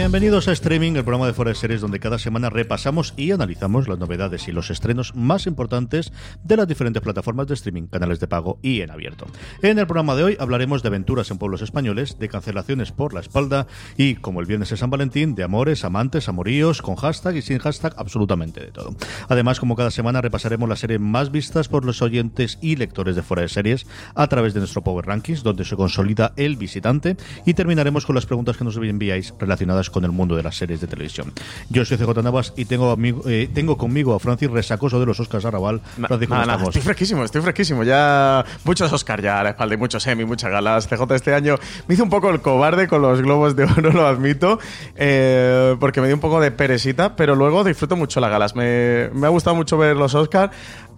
Bienvenidos a Streaming, el programa de Fuera de Series donde cada semana repasamos y analizamos las novedades y los estrenos más importantes de las diferentes plataformas de streaming, canales de pago y en abierto. En el programa de hoy hablaremos de aventuras en pueblos españoles, de cancelaciones por la espalda y, como el viernes de San Valentín, de amores, amantes, amoríos, con hashtag y sin hashtag, absolutamente de todo. Además, como cada semana repasaremos las series más vistas por los oyentes y lectores de Fuera de Series a través de nuestro Power Rankings, donde se consolida el visitante y terminaremos con las preguntas que nos enviáis relacionadas con el mundo de las series de televisión. Yo soy CJ Navas y tengo, amigo, eh, tengo conmigo a Francis Resacoso de los Oscars Arrabal. Francis, ¿cómo estamos? estoy fresquísimo, estoy fresquísimo. Ya muchos Oscar ya a la espalda y muchos Emmy, muchas galas. CJ este año me hizo un poco el cobarde con los globos de oro, lo admito, eh, porque me dio un poco de peresita, pero luego disfruto mucho las galas. Me, me ha gustado mucho ver los Oscar,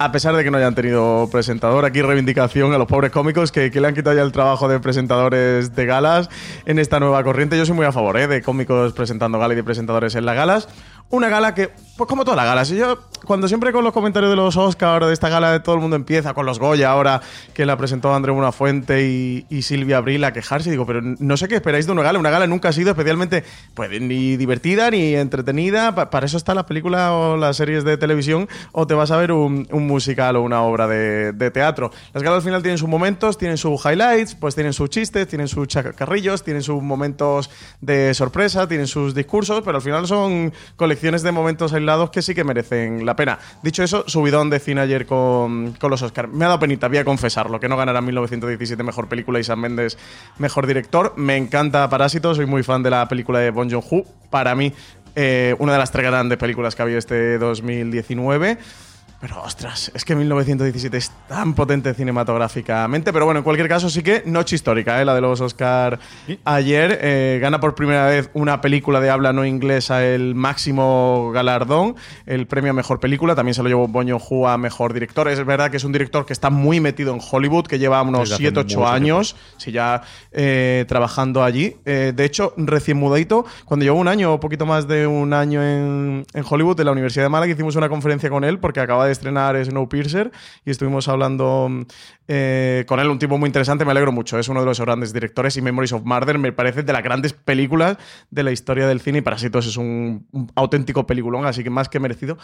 a pesar de que no hayan tenido presentador. Aquí reivindicación a los pobres cómicos que, que le han quitado ya el trabajo de presentadores de galas en esta nueva corriente. Yo soy muy a favor eh, de cómicos presentando gala y de presentadores en las galas. Una gala que, pues como todas las galas, y yo cuando siempre con los comentarios de los Oscar, de esta gala, de todo el mundo empieza con los Goya ahora, que la presentó André Buenafuente y, y Silvia Abril a quejarse, digo, pero no sé qué esperáis de una gala. Una gala nunca ha sido especialmente, pues, ni divertida ni entretenida. Pa- para eso está la película o las series de televisión, o te vas a ver un, un musical o una obra de, de teatro. Las galas al final tienen sus momentos, tienen sus highlights, pues tienen sus chistes, tienen sus chacarrillos, tienen sus momentos de sorpresa, tienen sus discursos, pero al final son colecciones de momentos aislados que sí que merecen la pena. Dicho eso, subidón de cine ayer con, con los Oscars. Me ha dado penita, voy a confesarlo, que no ganará 1917 mejor película y Sam Mendes mejor director. Me encanta Parásito, soy muy fan de la película de Bong Joon-ho. Para mí, eh, una de las tres grandes películas que ha habido este 2019. Pero ostras, es que 1917 es tan potente cinematográficamente. Pero bueno, en cualquier caso, sí que noche histórica, ¿eh? la de los Oscar ayer. eh, gana por primera vez una película de habla no inglesa el máximo galardón, el premio a mejor película. También se lo llevó Boño Hu a mejor director. Es verdad que es un director que está muy metido en Hollywood, que lleva unos Desde hace 7, mucho 8 años, sí, ya eh, trabajando allí. Eh, de hecho, recién mudadito, cuando llevo un año o poquito más de un año en, en Hollywood, en la Universidad de Málaga, hicimos una conferencia con él porque acaba de estrenar Snowpiercer y estuvimos hablando eh, con él, un tipo muy interesante, me alegro mucho, es uno de los grandes directores y Memories of Murder me parece de las grandes películas de la historia del cine y Parásitos es un, un auténtico peliculón, así que más que merecido.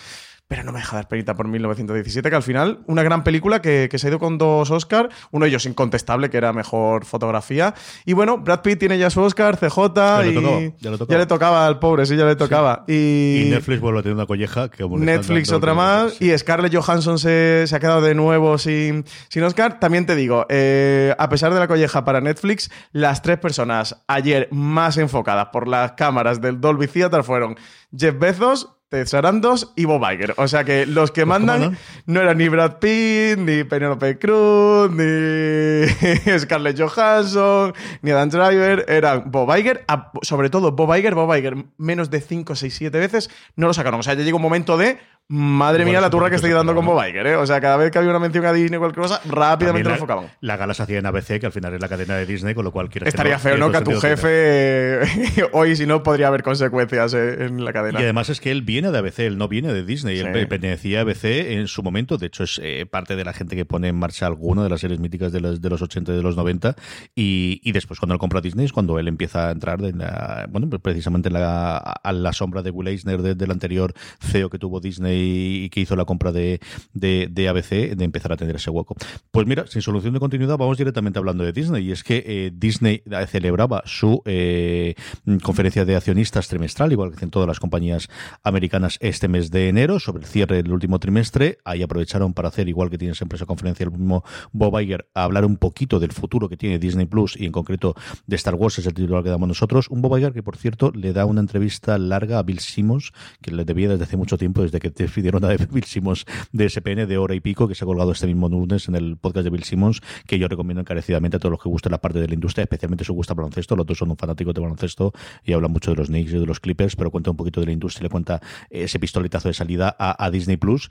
Pero no me deja dar penita por 1917, que al final, una gran película que, que se ha ido con dos Oscar, uno de ellos incontestable, que era mejor fotografía. Y bueno, Brad Pitt tiene ya su Oscar, CJ, le y tocaba, ya le tocaba. al pobre, sí, ya le tocaba. Y Y, Netflix vuelve a tener una colleja que Netflix otra más sí. y Scarlett Johansson se, ha quedado de nuevo sin, sin Oscar. También te digo, eh, a pesar de la colleja para Netflix, las tres personas ayer más enfocadas por las cámaras del Dolby Theater fueron Jeff Bezos, Ted Sarandos y Bob Iger. O sea que los que pues, mandan no? eran ni Brad Pitt, ni Penelope Cruz, ni Scarlett Johansson, ni Adam Driver. Eran Bob Iger, sobre todo Bob Iger. Bob Iger menos de 5, 6, 7 veces no lo sacaron. O sea, ya llegó un momento de Madre mía, la turra que estoy dando con Bob Iger, ¿eh? O sea, cada vez que había una mención a Disney o cualquier cosa, rápidamente lo enfocaban. La gala se hacía en ABC, que al final es la cadena de Disney, con lo cual Estaría feo, ¿no? Que a tu jefe hoy, si no, podría haber consecuencias eh, en la cadena. Y además es que él viene de ABC, él no viene de Disney. Él pertenecía a ABC en su momento. De hecho, es eh, parte de la gente que pone en marcha alguna de las series míticas de los, de los 80 y de los 90. Y, y después, cuando él compra Disney, es cuando él empieza a entrar, en la, bueno, precisamente en la, a la sombra de Will Eisner, del anterior CEO que tuvo Disney y que hizo la compra de, de, ABC, de empezar a tener ese hueco. Pues mira, sin solución de continuidad, vamos directamente hablando de Disney. Y es que eh, Disney celebraba su eh, conferencia de accionistas trimestral, igual que en todas las compañías americanas este mes de enero, sobre el cierre del último trimestre. Ahí aprovecharon para hacer, igual que tiene siempre esa conferencia el mismo Bob Iger, a hablar un poquito del futuro que tiene Disney Plus y en concreto de Star Wars, es el titular que damos nosotros. Un Bob Iger que, por cierto, le da una entrevista larga a Bill Simmons, que le debía desde hace mucho tiempo, desde que decidieron a Bill Simmons de SPN de hora y pico, que se ha colgado este mismo lunes en el podcast de Bill Simmons, que yo recomiendo encarecidamente a todos los que gusten la parte de la industria, especialmente si os gusta baloncesto. Los dos son un fanático de baloncesto y hablan mucho de los Knicks y de los Clippers, pero cuenta un poquito de la industria, le cuenta ese pistoletazo de salida a, Disney Plus.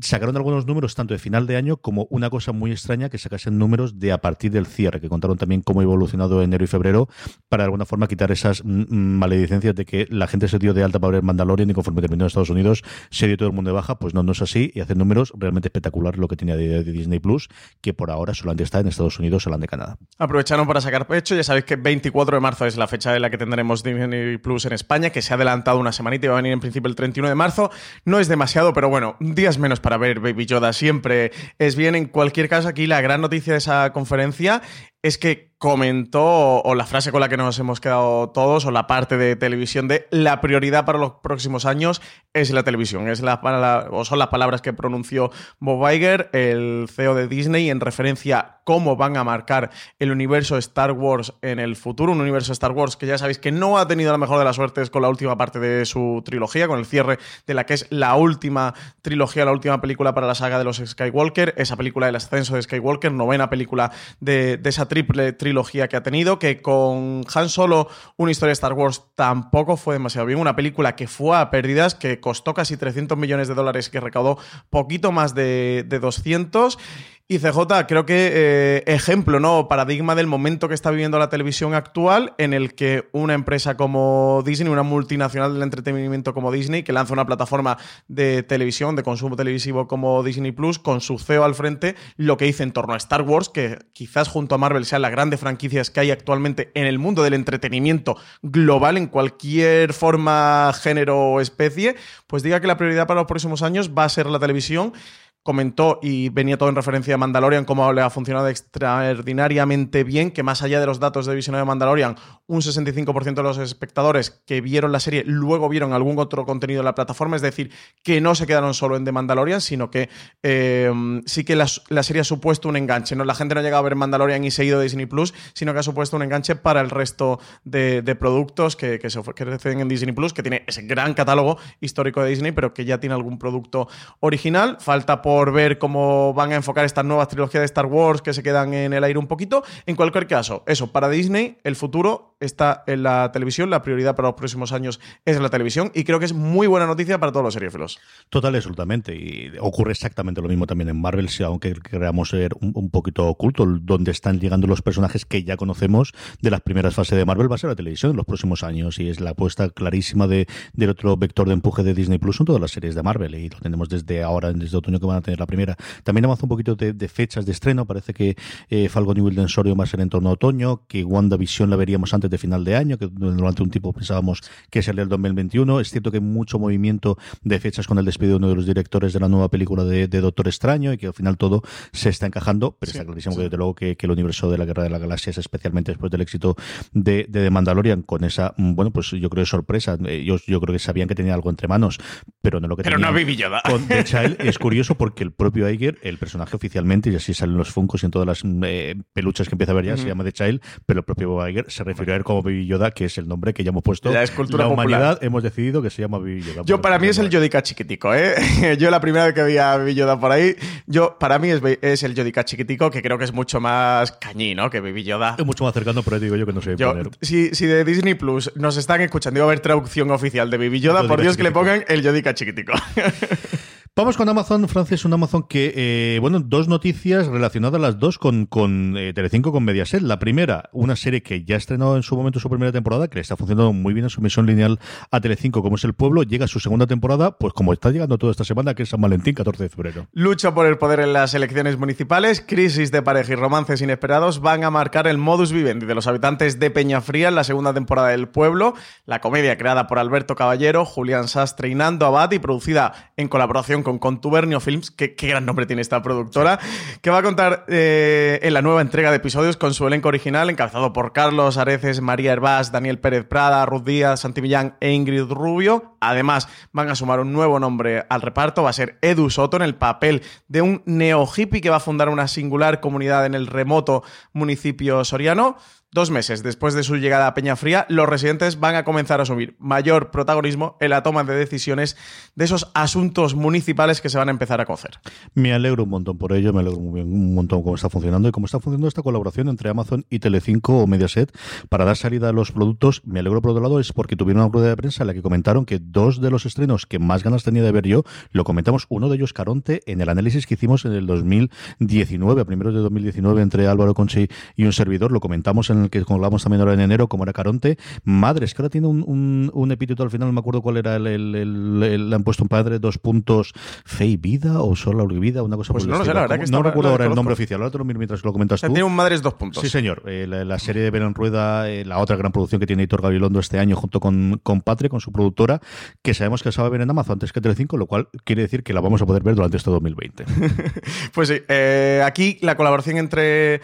Sacaron algunos números tanto de final de año como una cosa muy extraña que sacasen números de a partir del cierre, que contaron también cómo ha evolucionado enero y febrero, para de alguna forma quitar esas maledicencias de que la gente se dio de alta para ver Mandalorian y conforme terminó en Estados Unidos se dio todo el mundo de baja. Pues no, no es así y hacen números realmente espectaculares lo que tenía de, Disney Plus, que por ahora solamente está en Estados Unidos, solamente de Canadá. Aprovecharon para sacar pecho, ya sabéis que 24 de marzo es la fecha en la que tendremos Disney Plus en España, que se ha adelantado una semanita y va a venir en principio el 31 de marzo. No es demasiado, pero bueno, días menos para ver Baby Yoda siempre es bien. En cualquier caso, aquí la gran noticia de esa conferencia es que comentó, o la frase con la que nos hemos quedado todos, o la parte de televisión de la prioridad para los próximos años es la televisión. Es o son las palabras que pronunció Bob Iger, el CEO de Disney, en referencia cómo van a marcar el universo Star Wars en el futuro. Un universo Star Wars que ya sabéis que no ha tenido la mejor de las suertes con la última parte de su trilogía, con el cierre de la que es la última trilogía, la última película para la saga de los Skywalker, esa película del ascenso de Skywalker, novena película de, de esa triple trilogía que ha tenido, que con Han Solo, una historia de Star Wars, tampoco fue demasiado bien. Una película que fue a pérdidas, que costó casi 300 millones de dólares y que recaudó poquito más de, de 200. Y CJ, creo que eh, ejemplo, ¿no? Paradigma del momento que está viviendo la televisión actual, en el que una empresa como Disney, una multinacional del entretenimiento como Disney, que lanza una plataforma de televisión, de consumo televisivo como Disney Plus, con su CEO al frente, lo que dice en torno a Star Wars, que quizás junto a Marvel sean las grandes franquicias que hay actualmente en el mundo del entretenimiento global, en cualquier forma, género o especie, pues diga que la prioridad para los próximos años va a ser la televisión comentó y venía todo en referencia a Mandalorian, cómo le ha funcionado extraordinariamente bien, que más allá de los datos de visionado de Mandalorian, un 65% de los espectadores que vieron la serie luego vieron algún otro contenido en la plataforma, es decir, que no se quedaron solo en The Mandalorian, sino que eh, sí que la, serie ha supuesto un enganche. ¿no? La gente no ha llegado a ver Mandalorian y seguido de Disney Plus, sino que ha supuesto un enganche para el resto de, productos que, se ofrecen en Disney Plus, que tiene ese gran catálogo histórico de Disney, pero que ya tiene algún producto original. Falta por por ver cómo van a enfocar estas nuevas trilogías de Star Wars que se quedan en el aire un poquito. En cualquier caso, eso, para Disney, el futuro está en la televisión, la prioridad para los próximos años es la televisión y creo que es muy buena noticia para todos los seriéfilos. Total, absolutamente. Y ocurre exactamente lo mismo también en Marvel, si aunque queramos ser un, poquito oculto, donde están llegando los personajes que ya conocemos de las primeras fases de Marvel va a ser la televisión en los próximos años y es la apuesta clarísima de, del otro vector de empuje de Disney Plus en todas las series de Marvel y lo tenemos desde ahora, desde otoño que van a tener la primera. También avanza un poquito de, fechas de estreno. Parece que eh, Falcon y Wilden Sorio va a ser en torno a otoño, que WandaVision la veríamos antes antes de final de año, que durante un tiempo pensábamos que sería el 2021. Es cierto que hay mucho movimiento de fechas con el despido de uno de los directores de la nueva película de, Doctor Extraño y que al final todo se está encajando, pero está clarísimo que desde luego que, el universo de la Guerra de la Galaxia es especialmente después del éxito de, de Mandalorian con esa, bueno, pues yo creo sorpresa. Ellos yo creo que sabían que tenía algo entre manos, pero no lo que pero no Yoda. Con The Child es curioso porque el propio Iger, el personaje oficialmente, y así salen los funcos y en todas las eh, peluchas que empieza a ver ya, se llama The Child, pero el propio Iger se refirió él como Baby Yoda, que es el nombre que ya hemos puesto. La, la humanidad hemos decidido que se llama Baby Yoda. Yo para mí es el Yodica chiquitico, ¿eh? yo la primera vez que vi a Baby Yoda por ahí, yo para mí es, es el Yodica chiquitico, que creo que es mucho más cañí, ¿no? Que Baby Yoda. Es mucho más cercano, pero digo yo que no sé poner. Si, si de Disney Plus nos están escuchando, iba a haber traducción oficial de Baby Yoda, por Dios que le pongan el Yodica chiquitico. Vamos con Amazon, Francis, un Amazon que, eh, bueno, dos noticias relacionadas las dos con, con eh, Telecinco, con Mediaset. La primera, una serie que ya estrenó en su momento su primera temporada, que está funcionando muy bien en su misión lineal a Telecinco, como es El Pueblo, llega a su segunda temporada, pues como está llegando toda esta semana, que es San Valentín, 14 de febrero. Lucha por el poder en las elecciones municipales, crisis de pareja y romances inesperados van a marcar el modus vivendi de los habitantes de Peñafría en la segunda temporada del Pueblo, la comedia creada por Alberto Caballero, Julián Sastre y Nando Abad y producida en colaboración con Contubernio Films, que qué gran nombre tiene esta productora, que va a contar eh, en la nueva entrega de episodios con su elenco original, encabezado por Carlos Areces, María Herbás, Daniel Pérez Prada, Ruth Díaz, Santi Millán e Ingrid Rubio. Además, van a sumar un nuevo nombre al reparto, va a ser Edu Soto en el papel de un neo hippie que va a fundar una singular comunidad en el remoto municipio soriano. Dos meses después de su llegada a Peñafría, los residentes van a comenzar a asumir mayor protagonismo en la toma de decisiones de esos asuntos municipales que se van a empezar a cocer. Me alegro un montón por ello, me alegro un montón cómo está funcionando y cómo está funcionando esta colaboración entre Amazon y Telecinco o Mediaset para dar salida a los productos. Me alegro por otro lado es porque tuvieron una rueda de prensa en la que comentaron que dos de los estrenos que más ganas tenía de ver yo, lo comentamos, uno de ellos Caronte, en el análisis que hicimos en el 2019, a primeros de 2019, entre Álvaro Conchi y un servidor, lo comentamos en que como hablamos también ahora en enero, como era Caronte. Madres, que ahora tiene un, un, epíteto al final, no me acuerdo cuál era, el, el, le han puesto un padre, dos puntos, fe y vida o solo vida, una cosa pues no lo sé, la verdad que No recuerdo ahora el nombre oficial, ahora te lo miro mientras lo comentas tú. Tiene un Madres dos puntos. Sí, señor. Eh, la, serie de Verón Rueda, eh, la otra gran producción que tiene Hitor Gabilondo este año junto con, con Patria, con su productora, que sabemos que se va a ver en Amazon antes que Telecinco, lo cual quiere decir que la vamos a poder ver durante este 2020. pues sí, eh, aquí la colaboración entre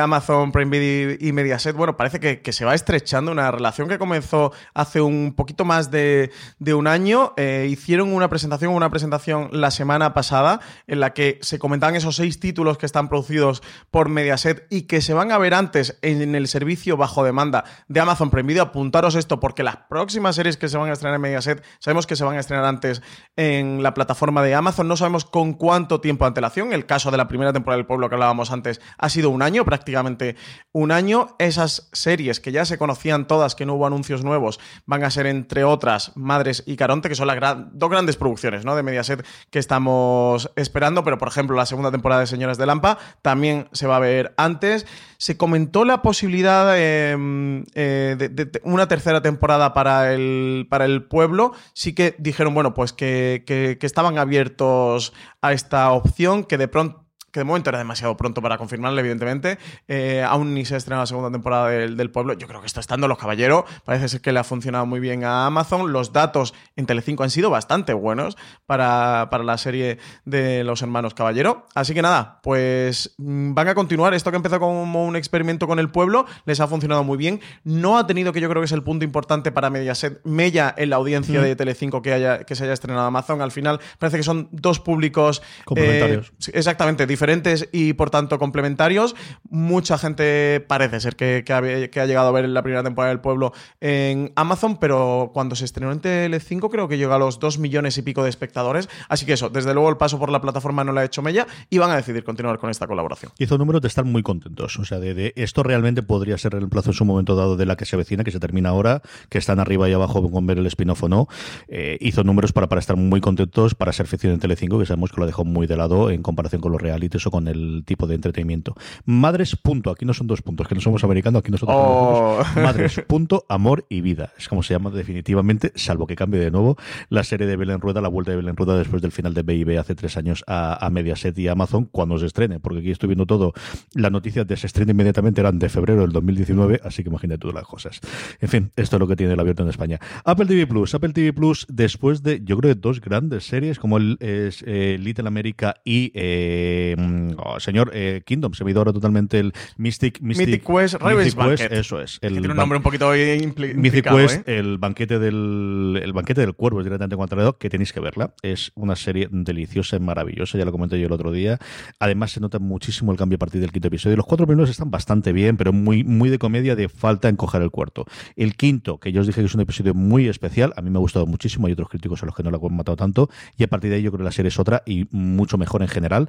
Amazon, Prime Video y Mediaset, bueno, parece que, se va estrechando una relación que comenzó hace un poquito más de, un año. Eh, hicieron una presentación, una presentación la semana pasada en la que se comentaban esos seis títulos que están producidos por Mediaset y que se van a ver antes en el servicio bajo demanda de Amazon Prime Video. Apuntaros esto porque las próximas series que se van a estrenar en Mediaset sabemos que se van a estrenar antes en la plataforma de Amazon. No sabemos con cuánto tiempo de antelación. El caso de la primera temporada del pueblo que hablábamos antes ha sido un año, prácticamente un año. Esas series que ya se conocían todas, que no hubo anuncios nuevos, van a ser entre otras Madres y Caronte, que son las dos grandes producciones ¿no? de Mediaset que estamos esperando, pero por ejemplo la segunda temporada de Señoras de Lampa también se va a ver antes. Se comentó la posibilidad em, eh, de, una tercera temporada para el, para el pueblo. Sí que dijeron, bueno, pues que, que estaban abiertos a esta opción, que de pronto que de momento era demasiado pronto para confirmarle, evidentemente. Eh, aún ni se estrena la segunda temporada del, Pueblo. Yo creo que está estando Los Caballeros. Parece ser que le ha funcionado muy bien a Amazon. Los datos en Telecinco han sido bastante buenos para, la serie de los hermanos Caballero. Así que nada, pues mm, van a continuar. Esto que empezó como un experimento con el Pueblo les ha funcionado muy bien. No ha tenido, que yo creo que es el punto importante para Mediaset, Mella en la audiencia de Telecinco que, haya, que se haya estrenado Amazon. Al final parece que son dos públicos complementarios. Eh, exactamente, diferentes diferentes y por tanto complementarios. Mucha gente parece ser que, ha, llegado a ver la primera temporada del pueblo en Amazon, pero cuando se estrenó en Tele5 creo que llegó a los 2 millones y pico de espectadores. Así que eso, desde luego el paso por la plataforma no lo ha hecho Mella y van a decidir continuar con esta colaboración. Hizo números de estar muy contentos. O sea, de, esto realmente podría ser el plazo en su momento dado de la que se avecina, que se termina ahora, que están arriba y abajo con ver el spin-off o no. Eh, hizo números para, para estar muy contentos, para ser ficción en Tele5, que sabemos que lo dejó muy de lado en comparación con lo real facilites o con el tipo de entretenimiento. Madres, punto. Aquí no son dos puntos, que no somos americanos, aquí nosotros Oh. Madres, punto, amor y vida. Es como se llama definitivamente, salvo que cambie de nuevo la serie de Belén Rueda, la vuelta de Belén Rueda después del final de B&B hace tres años a, a Mediaset y Amazon cuando se estrene, porque aquí estoy viendo todo. Las noticias de se estrena inmediatamente eran de febrero del 2019, así que imagínate tú las cosas. En fin, esto es lo que tiene el abierto en España. Apple TV Plus, Apple TV Plus, después de, yo creo, de dos grandes series como el es, eh, Little America y eh, oh, señor eh, Kingdom, se me ha ido ahora totalmente el Mystic Mystic, Mythic Quest, Banquet. eso es. Que El tiene un nombre un poquito Mythic Quest, ¿eh? el banquete del el banquete del cuervo es directamente contrario, que tenéis que verla. Es una serie deliciosa y maravillosa, ya lo comenté yo el otro día. Además se nota muchísimo el cambio a partir del quinto episodio. Los cuatro primeros están bastante bien, pero muy muy de comedia de falta en coger el cuarto. El quinto, que yo os dije que es un episodio muy especial, a mí me ha gustado muchísimo, hay otros críticos a los que no lo han matado tanto, y a partir de ahí yo creo que la serie es otra y mucho mejor en general.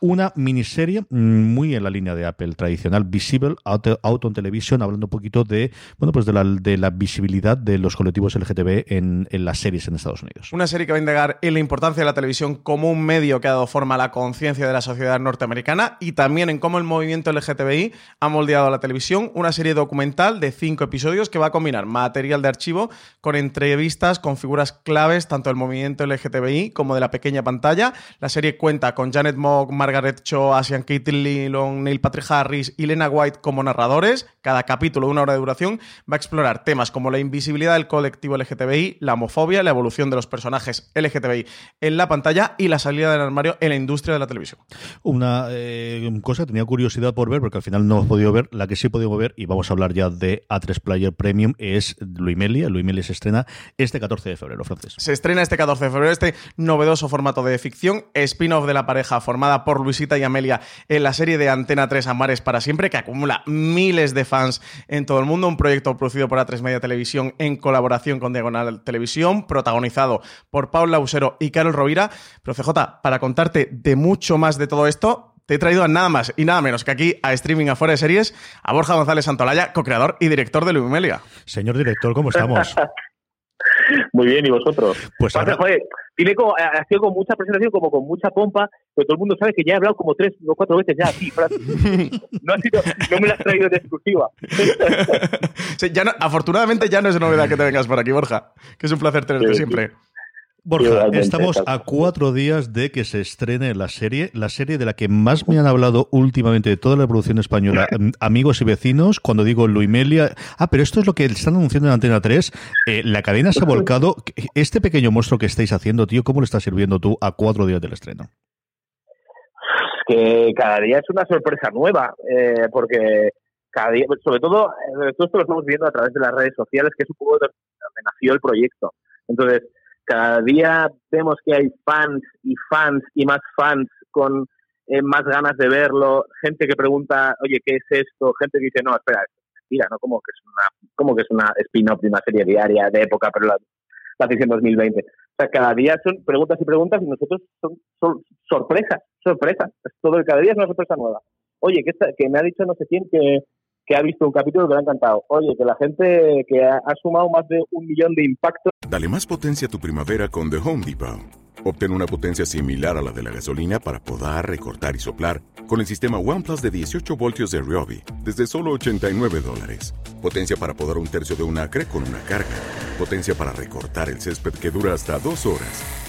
Una miniserie muy en la línea de Apple tradicional, Visible Out, Out on Television, hablando un poquito de bueno pues de la, de la visibilidad de los colectivos LGTB en, en las series en Estados Unidos. Una serie que va a indagar en la importancia de la televisión como un medio que ha dado forma a la conciencia de la sociedad norteamericana y también en cómo el movimiento LGTBI ha moldeado la televisión. Una serie documental de cinco episodios que va a combinar material de archivo con entrevistas con figuras claves tanto del movimiento LGTBI como de la pequeña pantalla. La serie cuenta con Janet Margaret Cho, Asian Kate Long, Neil Patrick Harris y Lena White como narradores. Cada capítulo de una hora de duración va a explorar temas como la invisibilidad del colectivo LGTBI, la homofobia, la evolución de los personajes LGTBI en la pantalla y la salida del armario en la industria de la televisión. Una eh, cosa que tenía curiosidad por ver, porque al final no hemos podido ver, la que sí he podido ver, y vamos a hablar ya de A3 Player Premium, es Luimelia. Luimelia se estrena este 14 de febrero, francés. Se estrena este 14 de febrero este novedoso formato de ficción, spin-off de la pareja formada por Luisita y Amelia en la serie de Antena 3 Amares para siempre, que acumula miles de fans en todo el mundo. Un proyecto producido por A3 Media Televisión en colaboración con Diagonal Televisión, protagonizado por Paula Usero y Carol Rovira. Pero CJ, para contarte de mucho más de todo esto, te he traído a nada más y nada menos que aquí a Streaming Afuera de Series a Borja González Santolaya, co-creador y director de Lumimelia. Señor director, ¿cómo estamos? Muy bien, ¿y vosotros? Pues Pasa, ahora, joder, como, ha sido con mucha presentación, como con mucha pompa, pero todo el mundo sabe que ya he hablado como tres o cuatro veces ya aquí. No, ha sido, no me la has traído de exclusiva. Sí, ya no- afortunadamente ya no es novedad que te vengas por aquí, Borja, que es un placer tenerte Sí, sí. Borja, estamos a cuatro días de que se estrene la serie, la serie de la que más me han hablado últimamente de toda la producción española, mm, amigos y vecinos, cuando digo Luimelia. Ah, pero esto es lo que están anunciando en Antena 3. Eh, la cadena se ha volcado. Este pequeño monstruo que estáis haciendo, tío, ¿cómo le está sirviendo tú a cuatro días del estreno? que cada día es una sorpresa nueva, eh, porque cada día, sobre todo, eh, todo esto lo estamos viendo a través de las redes sociales, que es un poco de donde nació el proyecto. Entonces, cada día vemos que hay fans y fans y más fans con eh, más ganas de verlo, gente que pregunta, oye, ¿qué es esto? Gente que dice, no, espera, es mentira, ¿no? Como que es una, como que es una spin-off de una serie diaria de época, pero la, la en 2020. O sea, cada día son preguntas y preguntas y nosotros son, son sorpresas, sorpresas. Es Todo, cada día es una sorpresa nueva. Oye, que, que me ha dicho no sé quién que, que ha visto un capítulo que le ha encantado. Oye, que la gente que ha, sumado más de un millón de impactos Dale más potencia a tu primavera con The Home Depot. Obtén una potencia similar a la de la gasolina para podar, recortar y soplar con el sistema OnePlus de 18 voltios de Ryobi desde solo 89 dólares. Potencia para podar un tercio de un acre con una carga. Potencia para recortar el césped que dura hasta dos horas.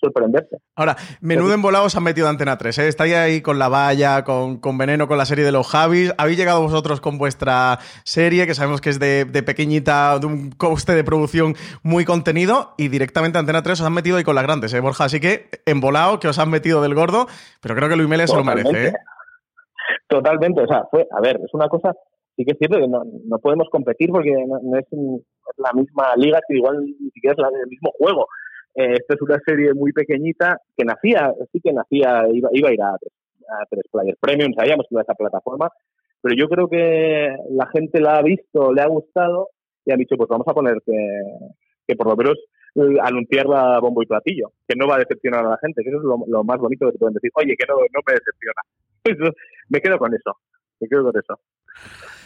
sorprenderse. Ahora, menudo embolado se han metido Antena 3, ¿eh? Estáis ahí con La Valla, con, con Veneno, con la serie de los Javis. Habéis llegado vosotros con vuestra serie, que sabemos que es de, de pequeñita, de un coste de producción muy contenido, y directamente Antena 3 os han metido ahí con las grandes, ¿eh, Borja? Así que embolado, que os han metido del gordo, pero creo que Luis Mele se lo merece, ¿eh? Totalmente. O sea, fue, a ver, es una cosa, sí que es cierto que no, no podemos competir porque no, es la misma liga, que igual ni siquiera es la, el mismo juego. Eh, esto es una serie muy pequeñita que nacía, sí que nacía, iba, iba a ir a, a 3 Player Premium, sabíamos que iba a esa plataforma, pero yo creo que la gente la ha visto, le ha gustado y han dicho, pues vamos a poner que, que por lo menos anunciarla a bombo y platillo, que no va a decepcionar a la gente, que eso es lo, más bonito que te pueden decir, oye, que no, no me decepciona. me quedo con eso, me quedo con eso.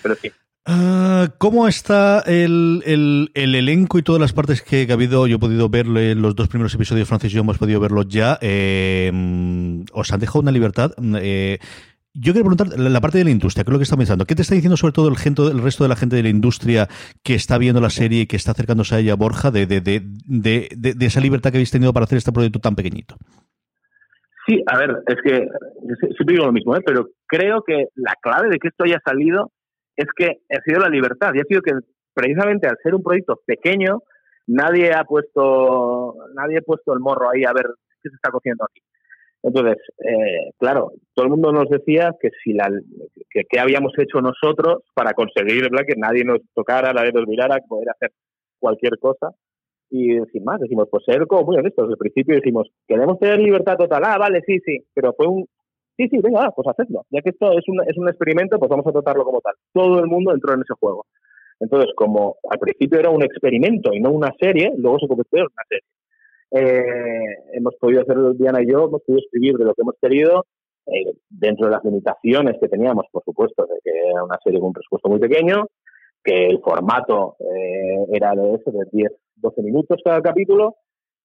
Pero sí. Ah, ¿Cómo está el, elenco y todas las partes que, ha habido? Yo he podido verlo en los dos primeros episodios, Francis y yo hemos podido verlos ya. Eh, ¿Os han dejado una libertad? Eh, yo quiero preguntar la parte de la industria, ¿qué es lo que está pensando? ¿Qué te está diciendo sobre todo el, el resto de la gente de la industria que está viendo la serie y que está acercándose a ella, Borja, de, de, de, de, esa libertad que habéis tenido para hacer este proyecto tan pequeñito? Sí, a ver, es que siempre digo lo mismo, ¿eh? pero creo que la clave de que esto haya salido es que ha sido la libertad y ha sido que precisamente al ser un proyecto pequeño, nadie ha puesto, nadie ha puesto el morro ahí a ver qué se está cociendo aquí. Entonces, eh, claro, todo el mundo nos decía que si la, que, habíamos hecho nosotros para conseguir que nadie nos tocara, nadie nos mirara, poder hacer cualquier cosa. Y sin más, decimos, pues ser como muy honestos. El principio decimos, queremos tener libertad total. Ah, vale, sí, sí. Pero fue un, sí, sí, venga, pues hacedlo. Ya que esto es un, es un experimento, pues vamos a tratarlo como tal. Todo el mundo entró en ese juego. Entonces, como al principio era un experimento y no una serie, luego se convirtió en una serie eh, hemos podido hacer, Diana y yo, hemos podido escribir de lo que hemos querido, eh, dentro de las limitaciones que teníamos, por supuesto, de que era una serie con un presupuesto muy pequeño, que el formato eh, era de eso, de 10, 12 minutos cada capítulo,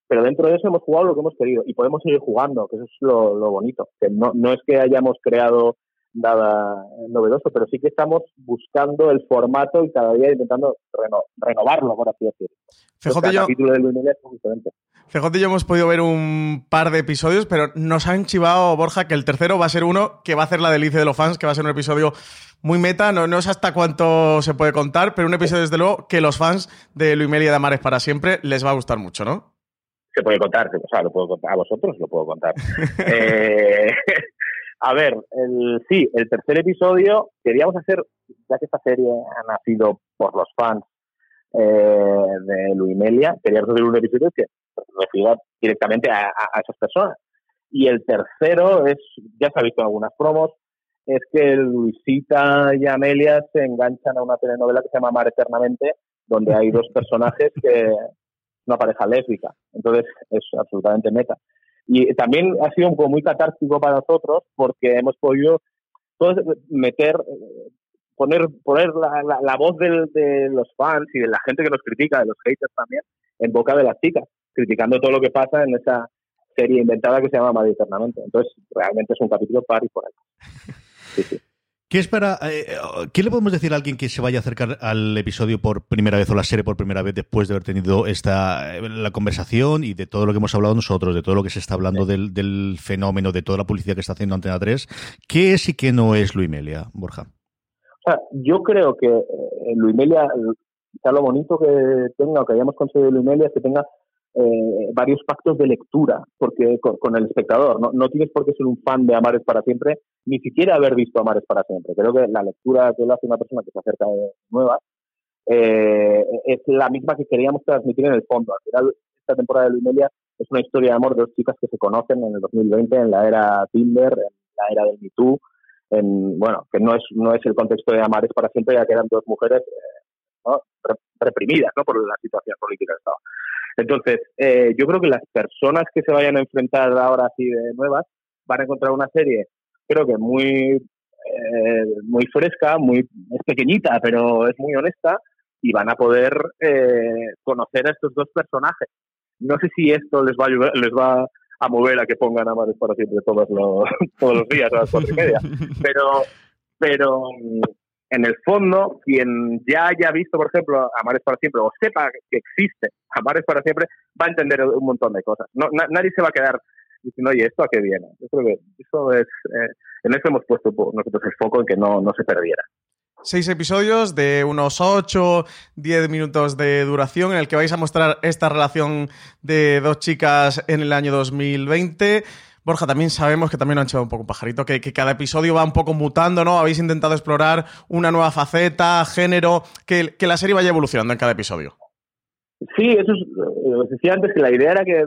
pero dentro de eso hemos jugado lo que hemos querido y podemos seguir jugando, que eso es lo, lo bonito, que no, no es que hayamos creado nada novedoso, pero sí que estamos buscando el formato y cada día intentando renovarlo, por así decirlo. CJ y yo hemos podido ver un par de episodios, pero nos han chivado, Borja, que el tercero va a ser uno que va a hacer la delicia de los fans, que va a ser un episodio muy meta, no, no sé hasta cuánto se puede contar, pero un episodio desde luego que los fans de Luimelia de Amares para siempre les va a gustar mucho, ¿no? Se puede contar, o sea, lo puedo contar, a vosotros lo puedo contar. eh, a ver, el, sí, el tercer episodio queríamos hacer, ya que esta serie ha nacido por los fans eh, de Luimelia, queríamos hacer un episodio que refiera directamente a, esas personas. Y el tercero es, ya se ha visto en algunas promos, es que Luisita y Amelia se enganchan a una telenovela que se llama Amar Eternamente, donde hay dos personajes que una pareja lésbica. Entonces es absolutamente meta. Y también ha sido poco muy catártico para nosotros porque hemos podido meter, poner, poner la, voz de los fans y de la gente que nos critica, de los haters también, en boca de las chicas, criticando todo lo que pasa en esa serie inventada que se llama Madrid Eternamente. Entonces, realmente es un capítulo par y por ahí. Sí, sí. ¿Qué, espera, eh, ¿Qué le podemos decir a alguien que se vaya a acercar al episodio por primera vez o la serie por primera vez después de haber tenido esta eh, la conversación y de todo lo que hemos hablado nosotros, de todo lo que se está hablando del, fenómeno, de toda la publicidad que está haciendo Antena 3? ¿Qué es y qué no es Luimelia, Borja? O sea, yo creo que eh, Luimelia, sea lo bonito que tenga o que hayamos conseguido Luimelia es que tenga eh, varios pactos de lectura porque con, el espectador. ¿no? no, tienes por qué ser un fan de Amares para siempre, ni siquiera haber visto Amares para siempre. Creo que la lectura que lo hace una persona que se acerca de nueva eh, es la misma que queríamos transmitir en el fondo. Al final, esta temporada de Luimelia es una historia de amor de dos chicas que se conocen en el 2020, en la era Tinder, en la era del Me Too, en, bueno, que no es, no es el contexto de Amares para siempre, ya que eran dos mujeres eh, reprimidas ¿no? por la situación política del Estado. Entonces, eh, yo creo que las personas que se vayan a enfrentar ahora así de nuevas van a encontrar una serie, creo que muy, eh, muy fresca, muy es pequeñita, pero es muy honesta y van a poder eh, conocer a estos dos personajes. No sé si esto les va a ayudar, les va a mover a que pongan a Mares para siempre todos los, todos los días a las cuatro y media, pero, pero en el fondo, quien ya haya visto, por ejemplo, Amares para siempre o sepa que existe Amares para siempre, va a entender un montón de cosas. No, nadie se va a quedar diciendo, oye, ¿esto a qué viene? Yo creo que eso es, eh, en eso hemos puesto nosotros el foco en que no, no se perdiera. Seis episodios de unos 8, 10 minutos de duración en el que vais a mostrar esta relación de dos chicas en el año 2020. Borja, también sabemos que también han echado un poco un pajarito, que, cada episodio va un poco mutando, ¿no? Habéis intentado explorar una nueva faceta, género, que, la serie vaya evolucionando en cada episodio. Sí, eso es, eh, decía antes, que la idea era que eh,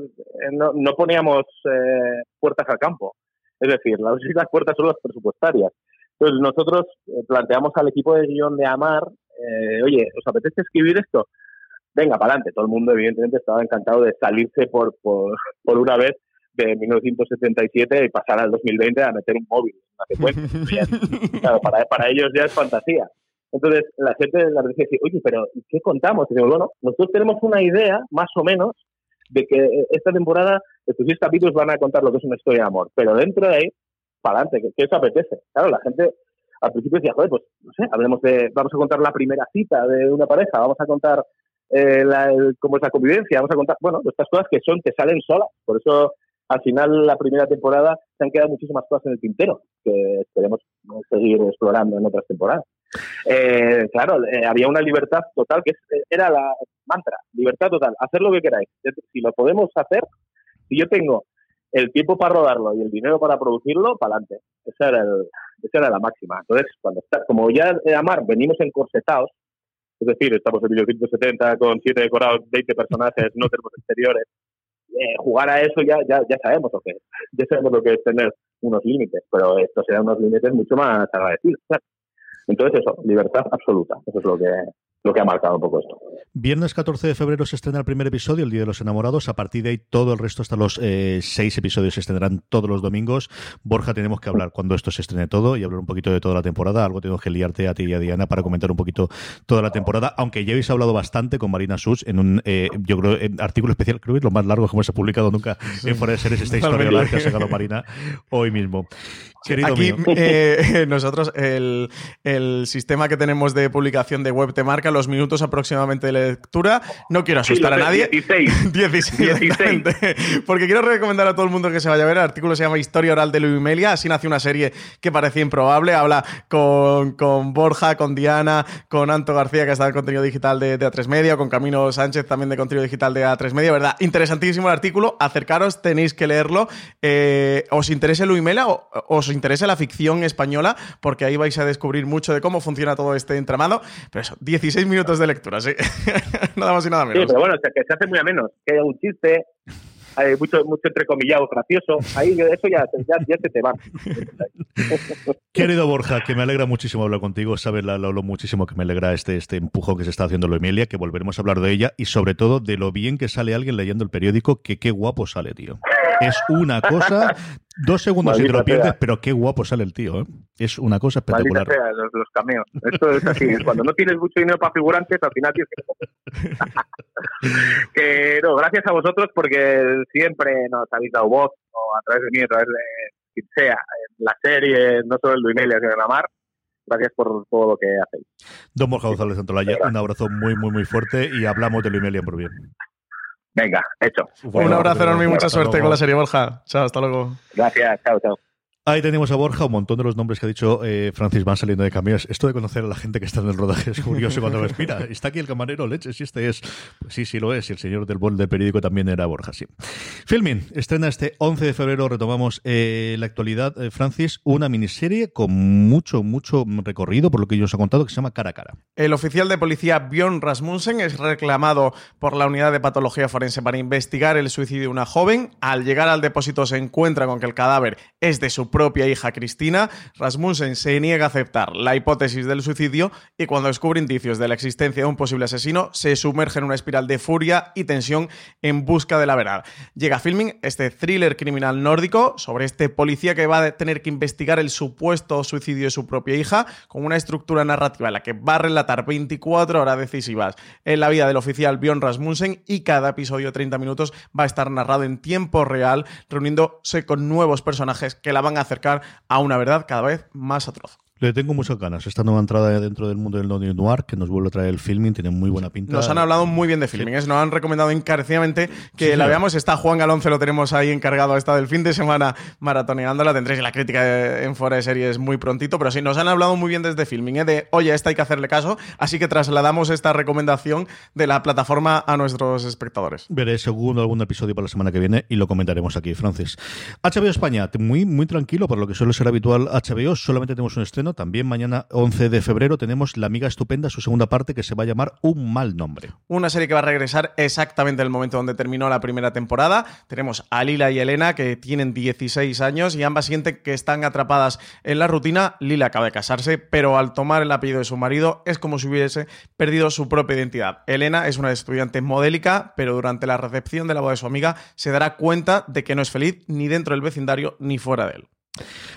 no, poníamos eh, puertas al campo. Es decir, las puertas son las presupuestarias. Entonces nosotros planteamos al equipo de guion de Amar, oye, ¿os apetece escribir esto? venga, para adelante. Todo el mundo, evidentemente, estaba encantado de salirse por, por, por una vez de 1977 y pasar al 2020 a meter un móvil en una claro, para, para ellos ya es fantasía. Entonces, la gente la dice, oye, pero ¿qué contamos? Y decimos, bueno, nosotros tenemos una idea, más o menos, de que esta temporada, estos seis capítulos van a contar lo que es una historia de amor, pero dentro de ahí, para adelante, ¿qué, os apetece? Claro, la gente al principio decía, joder, pues no sé, hablemos de, vamos a contar la primera cita de una pareja, vamos a contar eh, la, cómo es la convivencia, vamos a contar, bueno, estas cosas que son, que salen solas, por eso al final la primera temporada se han quedado muchísimas cosas en el tintero que esperemos seguir explorando en otras temporadas. Eh, claro, eh, había una libertad total que era la mantra, libertad total, hacer lo que queráis. Si lo podemos hacer, si yo tengo el tiempo para rodarlo y el dinero para producirlo, para adelante. Esa era, esa era la máxima. Entonces, cuando está, como ya de Amar venimos encorsetados, es decir, estamos en 1970 con siete decorados, 20 personajes, no tenemos exteriores, eh, jugar a eso ya, ya, ya sabemos lo que es. Ya sabemos lo que es tener unos límites, pero estos serán unos límites mucho más agradecidos. Entonces eso, libertad absoluta. Eso es lo que, lo que ha marcado un poco esto. Viernes 14 de febrero se estrena el primer episodio, el Día de los Enamorados. A partir de ahí, todo el resto, hasta los eh, seis episodios, se estrenarán todos los domingos. Borja, tenemos que hablar cuando esto se estrene todo y hablar un poquito de toda la temporada. Algo tengo que liarte a ti y a Diana para comentar un poquito toda la temporada. Aunque ya habéis hablado bastante con Marina Sus en un, eh, yo creo, artículo especial, creo que es lo más largo que hemos publicado nunca en Fuera de Series, esta historia que ha sacado Marina hoy mismo. Aquí eh, nosotros el, el, sistema que tenemos de publicación de web te marca los minutos aproximadamente de lectura. No quiero asustar a nadie. 16. 16. Porque quiero recomendar a todo el mundo que se vaya a ver. El artículo se llama Historia Oral de Luimelia. Así nace una serie que parecía improbable. Habla con, con Borja, con Diana, con Anto García, que está en contenido digital de, de, A3 Media, con Camino Sánchez, también de contenido digital de A3 Media. ¿Verdad? Interesantísimo el artículo. Acercaros, tenéis que leerlo. Eh, ¿Os interesa Luimelia o os interesa la ficción española, porque ahí vais a descubrir mucho de cómo funciona todo este entramado. Pero eso, 16 minutos de lectura, sí. nada más y nada menos. Sí, pero bueno, que se hace muy a menos. Que hay un chiste, hay mucho, mucho entrecomillado gracioso. Ahí eso ya, ya, se te va. Querido Borja, que me alegra muchísimo hablar contigo. Sabes lo, lo, muchísimo que me alegra este, este empujón que se está haciendo lo Emilia, que volveremos a hablar de ella y sobre todo de lo bien que sale alguien leyendo el periódico, que qué guapo sale, tío. Es una cosa Dos segundos y te lo pierdes, pero qué guapo sale el tío, ¿eh? Es una cosa espectacular. Sea, los, los, cameos. Esto es así. Cuando no tienes mucho dinero para figurantes, al final tienes que... que no, gracias a vosotros porque siempre nos habéis dado voz, o a través de mí, a través de quien sea, en la serie, no solo en Luimelia, sino en la mar. Gracias por todo lo que hacéis. Don Borja González Santolaya, un abrazo muy, muy, muy fuerte y hablamos de Luimelia por bien. Venga, hecho. un abrazo enorme y mucha suerte con la serie, Borja. Chao, hasta luego. Gracias, chao, chao. Ahí tenemos a Borja, un montón de los nombres que ha dicho eh, Francis van saliendo de camiones. Esto de conocer a la gente que está en el rodaje es curioso cuando ves, mira, está aquí el camarero, leche, si este es. Pues sí, sí lo es, y el señor del bol del periódico también era Borja, sí. Filming, estrena este 11 de febrero, retomamos eh, la actualidad, eh, Francis, una miniserie con mucho, mucho recorrido, por lo que yo os he contado, que se llama Cara a Cara. El oficial de policía Bjorn Rasmussen es reclamado por la unidad de patología forense para investigar el suicidio de una joven. Al llegar al depósito se encuentra con que el cadáver es de su propia hija Cristina, Rasmussen se niega a aceptar la hipótesis del suicidio y cuando descubre indicios de la existencia de un posible asesino, se sumerge en una espiral de furia y tensión en busca de la verdad. Llega a filming este thriller criminal nórdico sobre este policía que va a tener que investigar el supuesto suicidio de su propia hija con una estructura narrativa en la que va a relatar 24 horas decisivas en la vida del oficial Bjorn Rasmussen y cada episodio de 30 minutos va a estar narrado en tiempo real, reuniéndose con nuevos personajes que la van a acercar a una verdad cada vez más atroz. Le tengo muchas ganas. Esta nueva entrada dentro del mundo del Neo Noir, que nos vuelve a traer el filming, tiene muy buena pinta. Nos han hablado muy bien de filming, ¿eh? nos han recomendado encarecidamente que la veamos. Está Juan Galonce, lo tenemos ahí encargado, está del fin de semana maratoneándola. Tendréis la crítica en fuera de series muy prontito, pero sí, nos han hablado muy bien desde filming, ¿eh? de oye, esta hay que hacerle caso. Así que trasladamos esta recomendación de la plataforma a nuestros espectadores. Veré segundo algún episodio para la semana que viene y lo comentaremos aquí, Francis. HBO España, muy, muy tranquilo, por lo que suele ser habitual HBO, solamente tenemos un estreno también mañana 11 de febrero tenemos La Amiga Estupenda, su segunda parte, que se va a llamar Un Mal Nombre. Una serie que va a regresar exactamente en el momento donde terminó la primera temporada. Tenemos a Lila y Elena, que tienen 16 años y ambas sienten que están atrapadas en la rutina. Lila acaba de casarse, pero al tomar el apellido de su marido es como si hubiese perdido su propia identidad. Elena es una estudiante modélica, pero durante la recepción de la boda de su amiga se dará cuenta de que no es feliz ni dentro del vecindario ni fuera de él.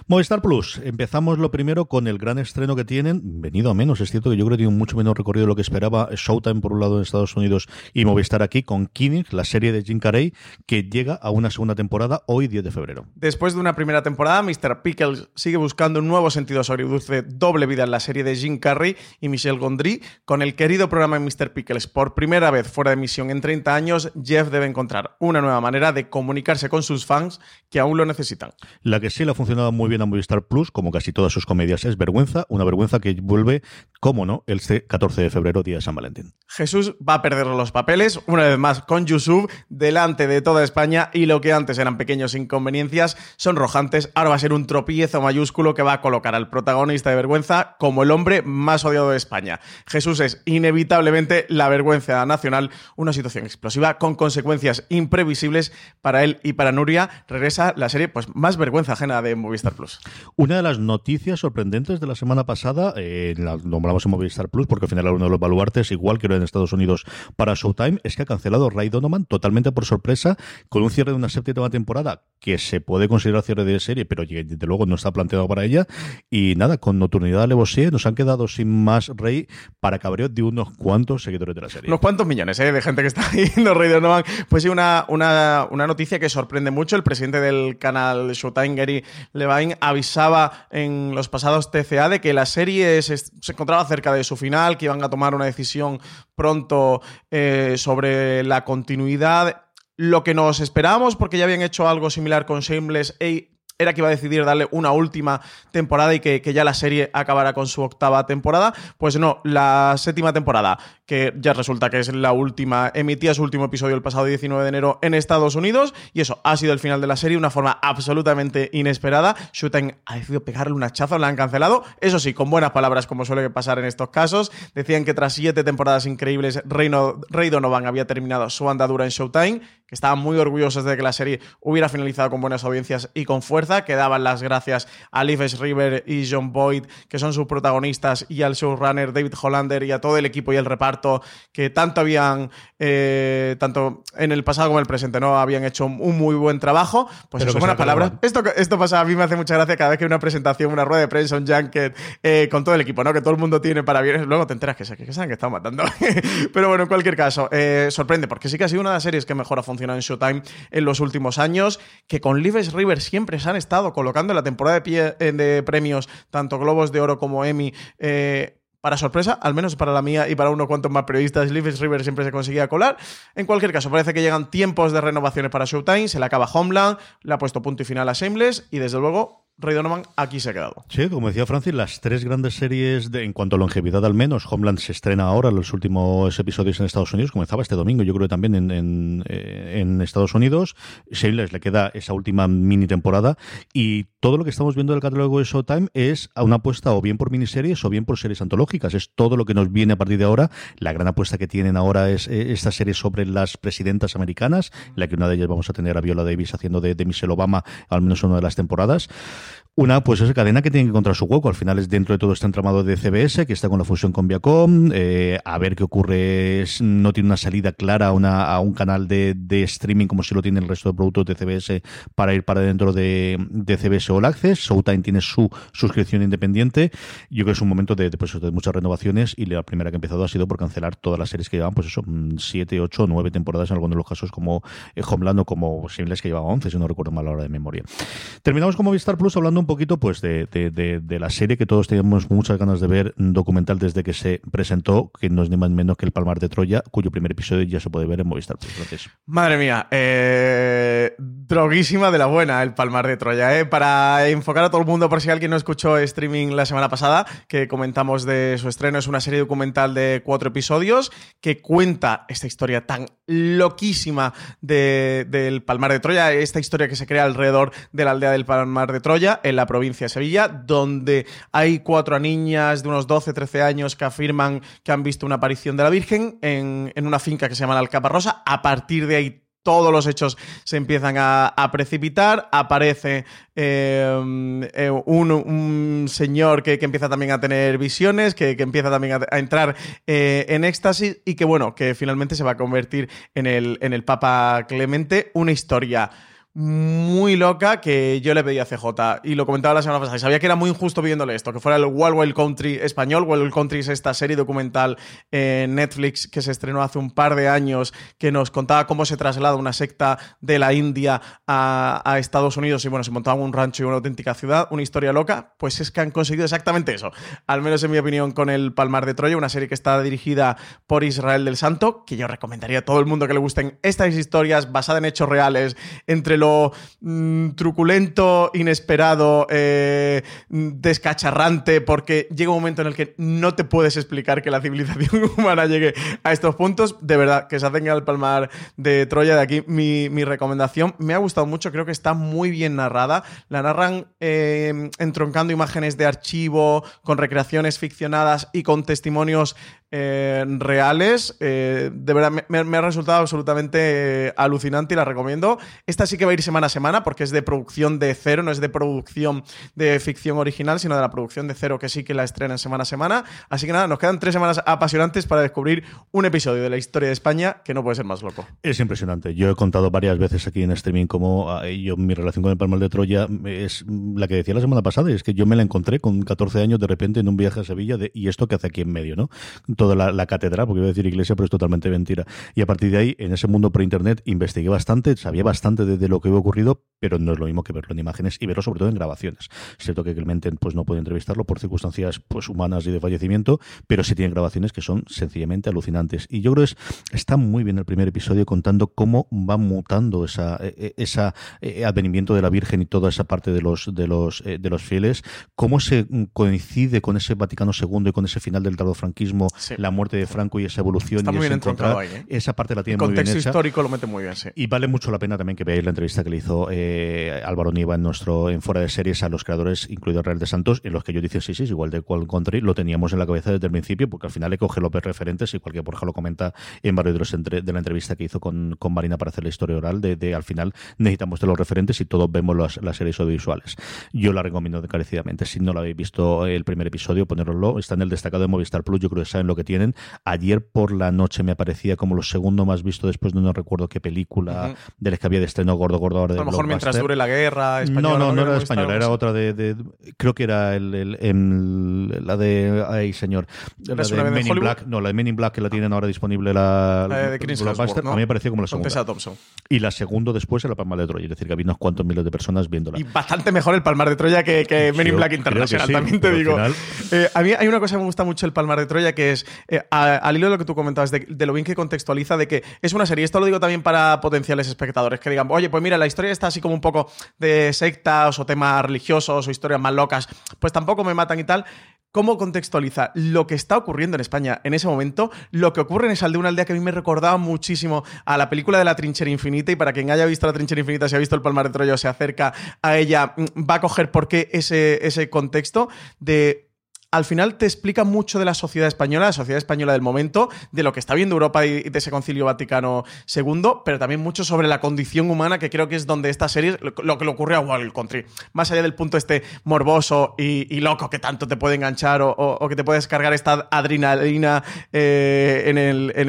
Movistar Plus, empezamos lo primero con el gran estreno que tienen, venido a menos, es cierto que yo creo que tiene un mucho menos recorrido de lo que esperaba Showtime por un lado en Estados Unidos y Movistar aquí con Kinnick, la serie de Jim Carrey, que llega a una segunda temporada hoy 10 de febrero. Después de una primera temporada, Mr. Pickles sigue buscando un nuevo sentido dulce doble vida en la serie de Jim Carrey y Michelle Gondry, con el querido programa de Mr. Pickles. Por primera vez fuera de emisión en 30 años, Jeff debe encontrar una nueva manera de comunicarse con sus fans que aún lo necesitan. La que sí la funcionado muy bien a Movistar Plus, como casi todas sus comedias, es Vergüenza, una vergüenza que vuelve, como no, el 14 de febrero, día de San Valentín. Jesús va a perder los papeles, una vez más con Yusuf, delante de toda España, y lo que antes eran pequeños inconveniencias son rojantes, ahora va a ser un tropiezo mayúsculo que va a colocar al protagonista de Vergüenza como el hombre más odiado de España. Jesús es inevitablemente la vergüenza nacional, una situación explosiva con consecuencias imprevisibles para él y para Nuria. Regresa la serie pues más vergüenza ajena de Movistar Plus. Una de las noticias sorprendentes de la semana pasada, eh, la nombramos en Movistar Plus porque al final era uno de los baluartes, igual que era en Estados Unidos para Showtime, es que ha cancelado Ray Donovan totalmente por sorpresa con un cierre de una séptima temporada que se puede considerar cierre de serie, pero desde luego no está planteado para ella. Y nada, con Nocturnidad Levosier nos han quedado sin más Rey para cabreo de unos cuantos seguidores de la serie. Unos cuantos millones ¿eh? de gente que está viendo Rey Donovan. Pues sí, una, una, una noticia que sorprende mucho. El presidente del canal Showtime, Gary Levine, avisaba en los pasados TCA de que la serie se, encontraba cerca de su final, que iban a tomar una decisión pronto eh, sobre la continuidad. Lo que nos esperábamos, porque ya habían hecho algo similar con Shameless e era que iba a decidir darle una última temporada y que, ya la serie acabara con su octava temporada. Pues no, la séptima temporada, que ya resulta que es la última, emitía su último episodio el pasado 19 de enero en Estados Unidos y eso ha sido el final de la serie, una forma absolutamente inesperada. Shooting ha decidido pegarle un hachazo, la han cancelado, eso sí, con buenas palabras como suele pasar en estos casos. Decían que tras siete temporadas increíbles, Rey Donovan había terminado su andadura en Showtime, que estaban muy orgullosos de que la serie hubiera finalizado con buenas audiencias y con fuerza que daban las gracias a Liv River y John Boyd, que son sus protagonistas, y al showrunner David Hollander y a todo el equipo y el reparto que tanto habían, eh, tanto en el pasado como en el presente, ¿no? Habían hecho un muy buen trabajo. Pues eso, buenas palabras. Esto, esto pasa, a mí me hace mucha gracia cada vez que hay una presentación, una rueda de prensa, un junket, eh, con todo el equipo, ¿no? Que todo el mundo tiene para bien. Luego te enteras que se, que se han estado matando. Pero bueno, en cualquier caso, eh, sorprende, porque sí que ha sido una de las series que mejor ha funcionado en Showtime en los últimos años, que con Liv River siempre se han estado colocando en la temporada de, pie, eh, de premios, tanto Globos de Oro como Emmy, eh, para sorpresa, al menos para la mía y para unos cuantos más periodistas, Leaves River siempre se conseguía colar. En cualquier caso, parece que llegan tiempos de renovaciones para Showtime, se le acaba Homeland, le ha puesto punto y final a Shameless y desde luego Ray Donovan aquí se ha quedado. Sí, como decía Francis, las tres grandes series, de, en cuanto a longevidad al menos, Homeland se estrena ahora, los últimos episodios en Estados Unidos, comenzaba este domingo, yo creo que también en, eh, en Estados Unidos. Shameless le queda esa última mini temporada y todo lo que estamos viendo del catálogo de Showtime es una apuesta o bien por miniseries o bien por series antológicas. Es todo lo que nos viene a partir de ahora. La gran apuesta que tienen ahora es eh, esta serie sobre las presidentas americanas, la que una de ellas vamos a tener a Viola Davis haciendo de, de Michelle Obama, al menos una de las temporadas. Una, pues esa cadena que tiene que encontrar su hueco. Al final es dentro de todo este entramado de CBS, que está con la fusión con Viacom. Eh, a ver qué ocurre. No tiene una salida clara a, un canal de, streaming como si lo tiene el resto de productos de CBS para ir para dentro de, de CBS All Access. Showtime tiene su suscripción independiente. Yo creo que es un momento pues, de muchas renovaciones y la primera que ha empezado ha sido por cancelar todas las series que llevaban, pues eso, mm, siete, ocho, nueve temporadas en algunos de los casos, como eh, Homeland o como Shameless que llevaba once, si no recuerdo mal a la hora de memoria. Terminamos con Movistar Plus hablando un poquito pues de, de, la serie que todos teníamos muchas ganas de ver, documental desde que se presentó, que no es ni más ni menos que El Palmar de Troya, cuyo primer episodio ya se puede ver en Movistar Plus. Madre mía, eh, droguísima de la buena El Palmar de Troya. Eh. Para enfocar a todo el mundo, por si alguien no escuchó streaming la semana pasada, que comentamos de su estreno, es una serie documental de cuatro episodios que cuenta esta historia tan loquísima del Palmar de Troya, esta historia que se crea alrededor de la aldea del Palmar de Troya Troya, en la provincia de Sevilla, donde hay cuatro niñas de unos 12, 13 años que afirman que han visto una aparición de la Virgen en, en una finca que se llama la Alcaparrosa. A partir de ahí todos los hechos se empiezan a, precipitar, aparece eh, eh, un, señor que, empieza también a tener visiones, que, empieza también a, entrar eh, en éxtasis y que bueno, que finalmente se va a convertir en el, en el Papa Clemente, una historia muy loca que yo le pedí a CJ y lo comentaba la semana pasada y sabía que era muy injusto viéndole esto, que fuera el Wild Wild Country español. Wild Wild Country es esta serie documental en Netflix que se estrenó hace un par de años que nos contaba cómo se traslada una secta de la India a, a Estados Unidos y bueno, se montaba un rancho y una auténtica ciudad, una historia loca, pues es que han conseguido exactamente eso, al menos en mi opinión con el Palmar de Troya, una serie que está dirigida por Israel del Santo, que yo recomendaría a todo el mundo que le gusten estas historias basadas en hechos reales entre Mm, truculento, inesperado, eh, descacharrante, porque llega un momento en el que no te puedes explicar que la civilización humana llegue a estos puntos. De verdad, que se hacen al palmar de Troya. De aquí mi, recomendación. Me ha gustado mucho, creo que está muy bien narrada. La narran eh, entroncando imágenes de archivo, con recreaciones ficcionadas y con testimonios eh, reales. de verdad, me, ha resultado absolutamente alucinante y la recomiendo. Esta sí que va a ir semana a semana porque es de producción de cero, no es de producción de ficción original, sino de la producción de cero que sí que la estrenan semana a semana. Así que nada, nos quedan tres semanas apasionantes para descubrir un episodio de la historia de España que no puede ser más loco. Es impresionante. Yo he contado varias veces aquí en streaming cómo ah, yo, mi relación con el Palmar de Troya es la que decía la semana pasada, y es que yo me la encontré con 14 años de repente en un viaje a Sevilla y esto que hace aquí en medio, ¿no? Toda la, catedral, porque iba a decir iglesia, pero es totalmente mentira. Y a partir de ahí, en ese mundo por internet, investigué bastante, sabía bastante de, lo que había ocurrido, pero no es lo mismo que verlo en imágenes y verlo sobre todo en grabaciones. Es cierto que Clemente pues, no puede entrevistarlo por circunstancias pues, humanas y de fallecimiento, pero sí tiene grabaciones que son sencillamente alucinantes. Y yo creo que está muy bien el primer episodio contando cómo va mutando esa, e, e, esa eh, advenimiento de la Virgen y toda esa parte de los, de los, eh, de los fieles, cómo se coincide con ese Vaticano II y con ese final del la muerte de Franco y esa evolución. Está y muy bien encontrado ahí. ¿eh? Esa parte la tiene muy bien hecha. histórico lo mete muy bien, sí. Y vale mucho la pena también que veáis la entrevista que le hizo eh, Álvaro Niva en nuestro en fuera de series a los creadores, incluido Real de Santos, en los que yo dicen sí, sí, igual de cual country, lo teníamos en la cabeza desde el principio, porque al final le coge los referentes, y cualquier Borja lo comenta en varios de, los de la entrevista que hizo con, con, Marina para hacer la historia oral, de, al final necesitamos de los referentes y todos vemos las, series audiovisuales. Yo la recomiendo encarecidamente. Si no la habéis visto el primer episodio, ponéroslo. Está en el destacado de Movistar Plus, yo creo que saben lo que tienen. Ayer por la noche me aparecía como lo segundo más visto después de no recuerdo qué película de las que había de estreno gordo, gordo ahora de A lo mejor mientras dure la guerra española. No, no, no, era española, era otra de, Creo que era el, la de. Ay, señor. La, de Men in Black. No, la de Men in Black que la tienen ahora disponible la. la de Chris ¿no? A mí me pareció como la segunda. Thompson. Y la segunda después era el Palmar de Troya. Es decir, que había unos cuantos miles de personas viéndola. Y bastante mejor el Palmar de Troya que, que Men in Black International, también te digo. Eh, a mí hay una cosa que me gusta mucho el Palmar de Troya que es, eh, al hilo de lo que tú comentabas, de, lo bien que contextualiza, de que es una serie. Esto lo digo también para potenciales espectadores que digan, oye, pues mira, la historia está así como un poco de sectas o temas religiosos o historias más locas, pues tampoco me matan y tal. ¿Cómo contextualiza lo que está ocurriendo en España en ese momento? Lo que ocurre en esa aldea, una aldea que a mí me recordaba muchísimo a la película de la trinchera infinita y para quien haya visto la trinchera infinita, si ha visto el Palmar de Troya se acerca a ella, mm, va a coger por qué ese, ese contexto de al final te explica mucho de la sociedad española, la sociedad española del momento, de lo que está viendo Europa y de ese concilio Vaticano II, pero también mucho sobre la condición humana, que creo que es donde esta serie, lo que le ocurre a Wild Country, más allá del punto este morboso y, loco que tanto te puede enganchar o, que te puedes cargar esta adrenalina eh, en,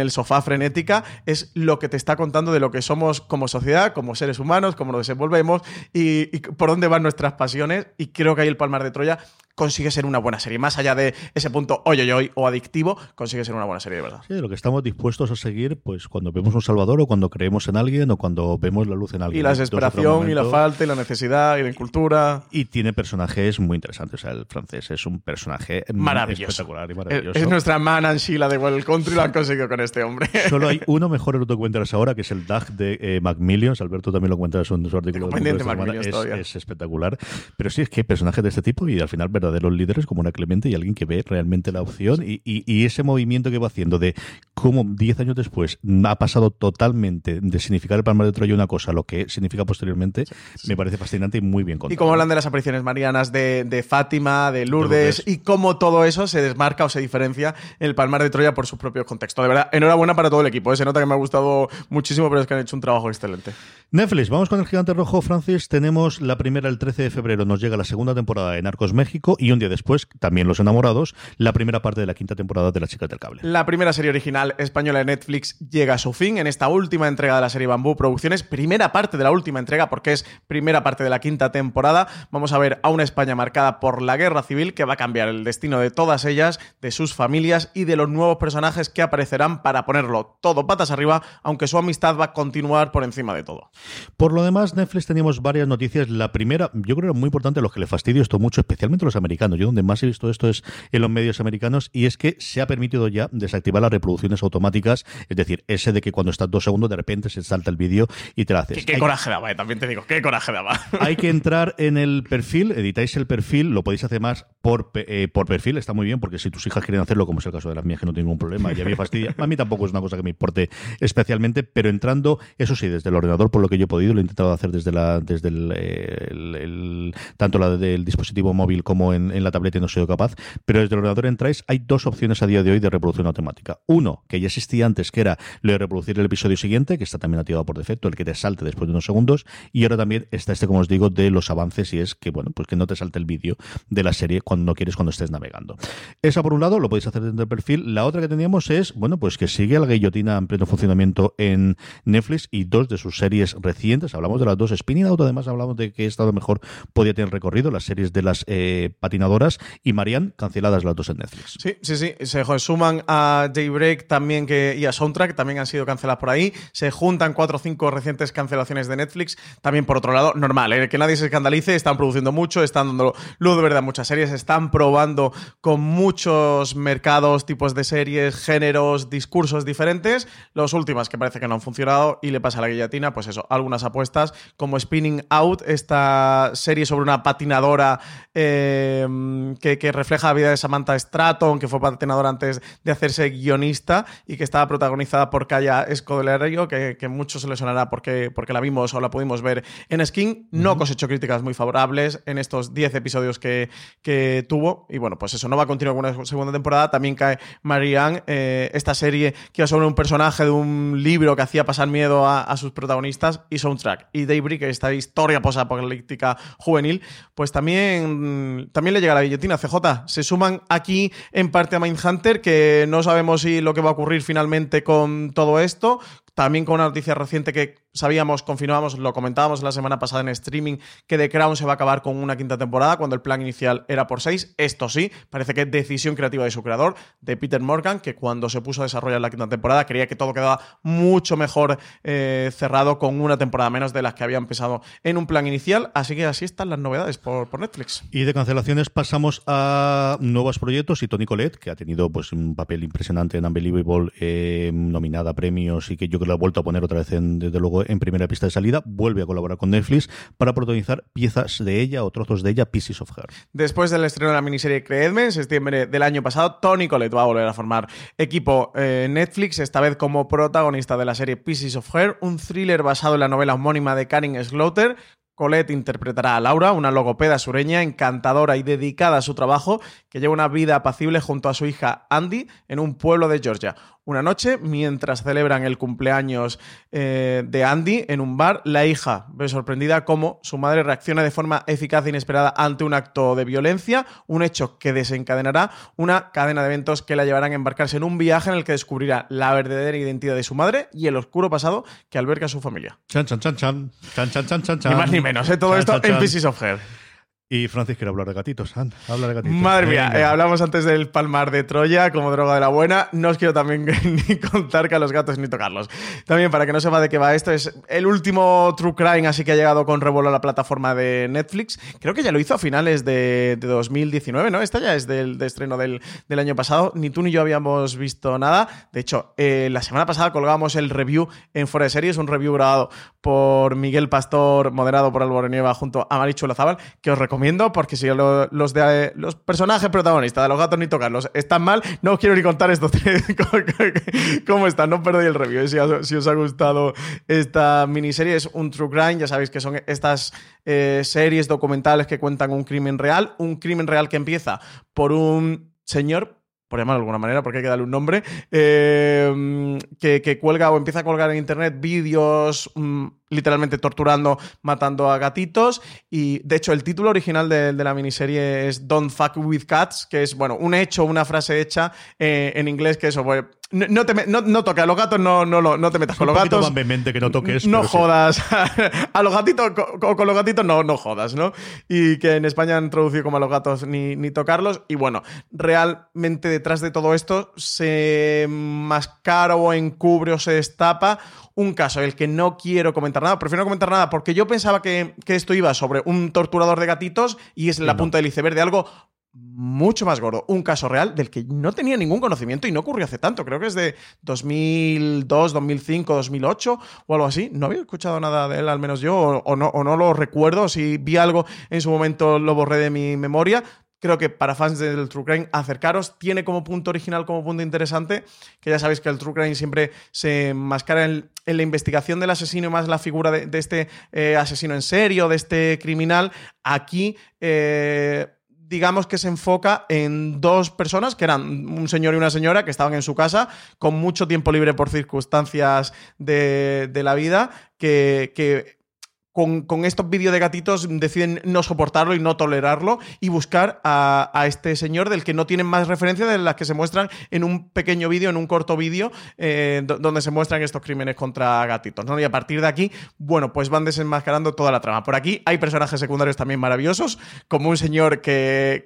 el, sofá frenética, es lo que te está contando de lo que somos como sociedad, como seres humanos, cómo nos desenvolvemos y por dónde van nuestras pasiones. Y creo que ahí el Palmar de Troya consigue ser una buena serie. Más allá de ese punto oye hoy o adictivo, consigue ser una buena serie de verdad. Sí, lo que estamos dispuestos a seguir, pues cuando vemos un Salvador o cuando creemos en alguien o cuando vemos la luz en alguien. Y la desesperación y la falta y la necesidad y la incultura. Y tiene personajes muy interesantes. O sea, el francés es un personaje maravilloso. espectacular y maravilloso. Es, nuestra man and Sheila de World Country, lo han conseguido con este hombre. Solo hay uno mejor que cuentas ahora, que es el DAG de eh, Macmillions. Alberto también lo cuenta en su artículo de, de es, es, espectacular. Pero sí, es que hay personajes de este tipo y al final verdaderos líderes como Clemente y alguien que ve realmente la opción y, ese movimiento que va haciendo de cómo 10 años después ha pasado totalmente de significar el Palmar de Troya una cosa a lo que significa posteriormente, me parece fascinante y muy bien contado. Y cómo hablan de las apariciones marianas de, Fátima, de Lourdes, y cómo todo eso se desmarca o se diferencia en el Palmar de Troya por su propio contexto. De verdad, enhorabuena para todo el equipo. ¿eh? Se nota que me ha gustado muchísimo, pero es que han hecho un trabajo excelente. Netflix, vamos con el gigante rojo, Francis. Tenemos la primera el 13 de febrero, nos llega la segunda temporada de Narcos México y un día después, también Los Enamorados, la primera parte de la quinta temporada de La Chica del Cable. La primera serie original española de Netflix llega a su fin en esta última entrega de la serie Bambú Producciones, primera parte de la última entrega porque es primera parte de la quinta temporada. Vamos a ver a una España marcada por la guerra civil que va a cambiar el destino de todas ellas, de sus familias y de los nuevos personajes que aparecerán para ponerlo todo patas arriba, aunque su amistad va a continuar por encima de todo. Por lo demás, Netflix teníamos varias noticias. La primera, yo creo que era muy importante, los que le fastidio esto mucho, especialmente los americanos. Yo donde más he visto esto es en los medios americanos y es que se ha permitido ya desactivar las reproducciones automáticas, es decir, ese de que cuando estás dos segundos de repente se salta el vídeo y te lo haces. Qué, coraje daba, eh, también te digo, qué coraje daba. Hay que entrar en el perfil, editáis el perfil, lo podéis hacer más por, eh, por perfil, está muy bien, porque si tus hijas quieren hacerlo, como es el caso de las mías, que no tengo ningún problema, ya me fastidia. A mí tampoco es una cosa que me importe especialmente, pero entrando, eso sí, desde el ordenador, por lo que yo he podido, lo he intentado hacer desde la desde el, tanto la del dispositivo móvil como en, la tableta y no he sido capaz, pero desde el ordenador entráis, hay dos opciones a día de hoy de reproducción automática. Uno, que ya existía antes, que era lo de reproducir el episodio siguiente, que está también activado por defecto, el que te salte después de unos segundos, y ahora también está este, como os digo, de los avances, y es que, bueno, pues que no te salte el vídeo de la serie cuando no quieres cuando estés navegando. Esa por un lado, lo podéis hacer dentro del perfil. La otra que teníamos es, bueno, pues que sigue la guillotina en pleno funcionamiento en Netflix y dos de sus series recientes, hablamos de las dos, Spinning Out, además hablamos de que estado mejor podía tener recorrido, las series de las eh, patinadoras, y Marianne, canceladas las dos en Netflix. Sí, sí, sí, se suman a Daybreak también que, y a Soundtrack, también han sido canceladas por ahí, se juntan cuatro o cinco recientes cancelaciones de Netflix, también por otro lado, normal, ¿eh? que nadie se escandalice, están produciendo mucho, están dando luz de verdad muchas series, están probando con muchos mercados, tipos de series, géneros, discursos diferentes, los últimas que parece que no han funcionado y le pasa a la guillotina, pues eso, algunas apuestas como Spinning Out, esta serie sobre una patinadora eh, que, refleja la vida de Samantha Stratton, que fue patinadora antes de hacerse guionista y que estaba protagonizada por Kaya Escodelario, que, que mucho se le sonará porque, porque la vimos o la pudimos ver en Skin. No cosechó críticas muy favorables en estos 10 episodios que, que, tuvo. Y bueno, pues eso no va a continuar con una segunda temporada. También cae Marianne, eh, esta serie que iba sobre un personaje de un libro que hacía pasar miedo a, a sus protagonistas y soundtrack. Y Daybreak, esta historia posapocalíptica juvenil, pues también, también le llega la guillotina CJ. Se suman aquí en parte a Mindhunter, que no sabemos si lo que va a ocurrir finalmente con todo esto, también con una noticia reciente que sabíamos, confirmábamos, lo comentábamos la semana pasada en streaming, que The Crown se va a acabar con una quinta temporada cuando el plan inicial era por seis. Esto sí, parece que es decisión creativa de su creador, de Peter Morgan, que cuando se puso a desarrollar la quinta temporada creía que todo quedaba mucho mejor eh, cerrado con una temporada menos de las que había empezado en un plan inicial. Así que así están las novedades por, Netflix. Y de cancelaciones pasamos a nuevos proyectos y Tony Colette, que ha tenido pues un papel impresionante en Unbelievable, eh, nominada a premios y que yo lo ha vuelto a poner otra vez, en, desde luego, en primera pista de salida. Vuelve a colaborar con Netflix para protagonizar piezas de ella o trozos de ella, Pieces of Her. Después del estreno de la miniserie Creedme, en septiembre del año pasado, Tony Collette va a volver a formar equipo eh, Netflix, esta vez como protagonista de la serie Pieces of Her, un thriller basado en la novela homónima de Karen Slaughter, Colette interpretará a Laura, una logopeda sureña encantadora y dedicada a su trabajo, que lleva una vida apacible junto a su hija Andy en un pueblo de Georgia. Una noche, mientras celebran el cumpleaños eh, de Andy en un bar, la hija ve sorprendida cómo su madre reacciona de forma eficaz e inesperada ante un acto de violencia, un hecho que desencadenará una cadena de eventos que la llevarán a embarcarse en un viaje en el que descubrirá la verdadera identidad de su madre y el oscuro pasado que alberga a su familia. Chan, chan, chan, chan. Chan, chan, chan, chan, chan. Ni más ni menos, ¿eh? todo esto en Pieces of Her. Y Francis quiere hablar de gatitos. habla de gatitos. Madre mía, eh, hablamos antes del palmar de Troya como droga de la buena. No os quiero también ni contar que a los gatos ni tocarlos. También, para que no sepa de qué va esto, es el último True Crime, así que ha llegado con revuelo a la plataforma de Netflix. Creo que ya lo hizo a finales de, 2019, ¿no? Esta ya es del de estreno del, año pasado. Ni tú ni yo habíamos visto nada. De hecho, eh, la semana pasada colgamos el review en Fuera de Series, un review grabado por Miguel Pastor, moderado por Álvaro Nieva junto a Marichu Lazabal, que os recomiendo recomiendo porque si los, de, los personajes protagonistas de los gatos ni tocarlos están mal, no os quiero ni contar estos cómo están, no perdéis el review. Si, si, os ha gustado esta miniserie, es un True Crime, ya sabéis que son estas eh, series documentales que cuentan un crimen real, un crimen real que empieza por un señor por llamarlo de alguna manera, porque hay que darle un nombre, eh, que, cuelga o empieza a colgar en internet vídeos mm, literalmente torturando, matando a gatitos. Y de hecho, el título original de, la miniserie es Don't Fuck with Cats, que es, bueno, un hecho, una frase hecha eh, en inglés que eso, pues, no, te no, toques a los gatos, no, no, no te metas con los gatos. que no toques. No jodas. a los gatitos, con, con, los gatitos no, no jodas, ¿no? Y que en España han traducido como a los gatos ni, ni tocarlos. Y bueno, realmente detrás de todo esto se mascara o encubre o se destapa un caso el que no quiero comentar nada, prefiero no comentar nada porque yo pensaba que, esto iba sobre un torturador de gatitos y es la punta del iceberg de algo mucho más gordo. Un caso real del que no tenía ningún conocimiento y no ocurrió hace tanto. Creo que es de 2002, 2005, 2008 o algo así. No había escuchado nada de él, al menos yo, o, no, o no lo recuerdo. Si vi algo en su momento lo borré de mi memoria. Creo que para fans del True Crime, acercaros. Tiene como punto original, como punto interesante, que ya sabéis que el True Crime siempre se mascara en, la investigación del asesino y más la figura de, este eh, asesino en serio, de este criminal. Aquí. Eh, digamos que se enfoca en dos personas, que eran un señor y una señora, que estaban en su casa, con mucho tiempo libre por circunstancias de, la vida, que, que con, estos vídeos de gatitos deciden no soportarlo y no tolerarlo y buscar a, este señor del que no tienen más referencia de las que se muestran en un pequeño vídeo, en un corto vídeo, eh, donde se muestran estos crímenes contra gatitos. ¿no? Y a partir de aquí, bueno, pues van desenmascarando toda la trama. Por aquí hay personajes secundarios también maravillosos, como un señor que,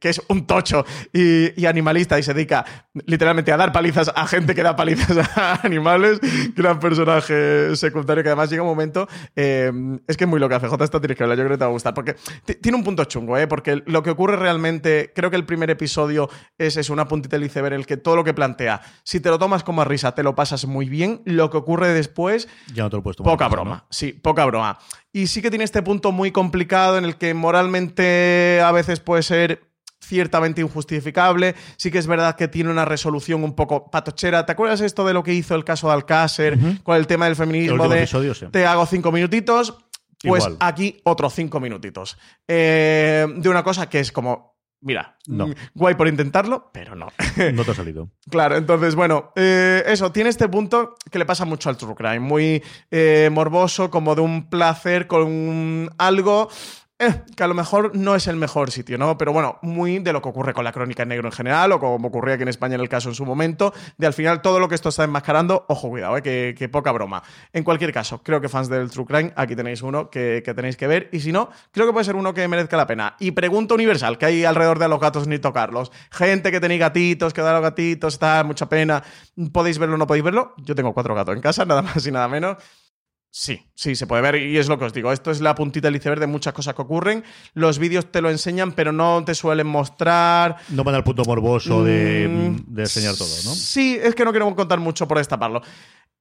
es un tocho y, animalista y se dedica literalmente a dar palizas a gente que da palizas a animales. Gran personaje secundario que además llega un momento... Eh, es que es muy lo que hace J. Esto tienes que yo creo que te va a gustar. Porque tiene un punto chungo, ¿eh? Porque lo que ocurre realmente, creo que el primer episodio es, es una puntita del iceberg, el que todo lo que plantea, si te lo tomas como a risa, te lo pasas muy bien. Lo que ocurre después. Ya no te lo puedes Poca broma. Sí, poca broma. Y sí que tiene este punto muy complicado en el que moralmente a veces puede ser ciertamente injustificable. Sí que es verdad que tiene una resolución un poco patochera. ¿Te acuerdas esto de lo que hizo el caso de Alcácer con el tema del feminismo? De, Te hago cinco minutitos. Pues aquí otros cinco minutitos. Eh, de una cosa que es como, mira, no. Mm, guay por intentarlo, pero no. No te ha salido. claro, entonces, bueno, eh, eso, tiene este punto que le pasa mucho al True Crime, muy eh, morboso, como de un placer con algo eh, que a lo mejor no es el mejor sitio, ¿no? Pero bueno, muy de lo que ocurre con la crónica en negro en general, o como ocurría aquí en España en el caso en su momento, de al final todo lo que esto está enmascarando, ojo, cuidado, ¿eh? que, poca broma. En cualquier caso, creo que fans del True Crime, aquí tenéis uno que, tenéis que ver, y si no, creo que puede ser uno que merezca la pena. Y pregunta universal, que hay alrededor de los gatos ni tocarlos. Gente que tenéis gatitos, que da los gatitos, está mucha pena, podéis verlo o no podéis verlo. Yo tengo cuatro gatos en casa, nada más y nada menos. Sí, sí, se puede ver y es lo que os digo. Esto es la puntita del iceberg de muchas cosas que ocurren. Los vídeos te lo enseñan, pero no te suelen mostrar. No van al punto morboso de, mm, de enseñar todo, ¿no? Sí, es que no quiero contar mucho por destaparlo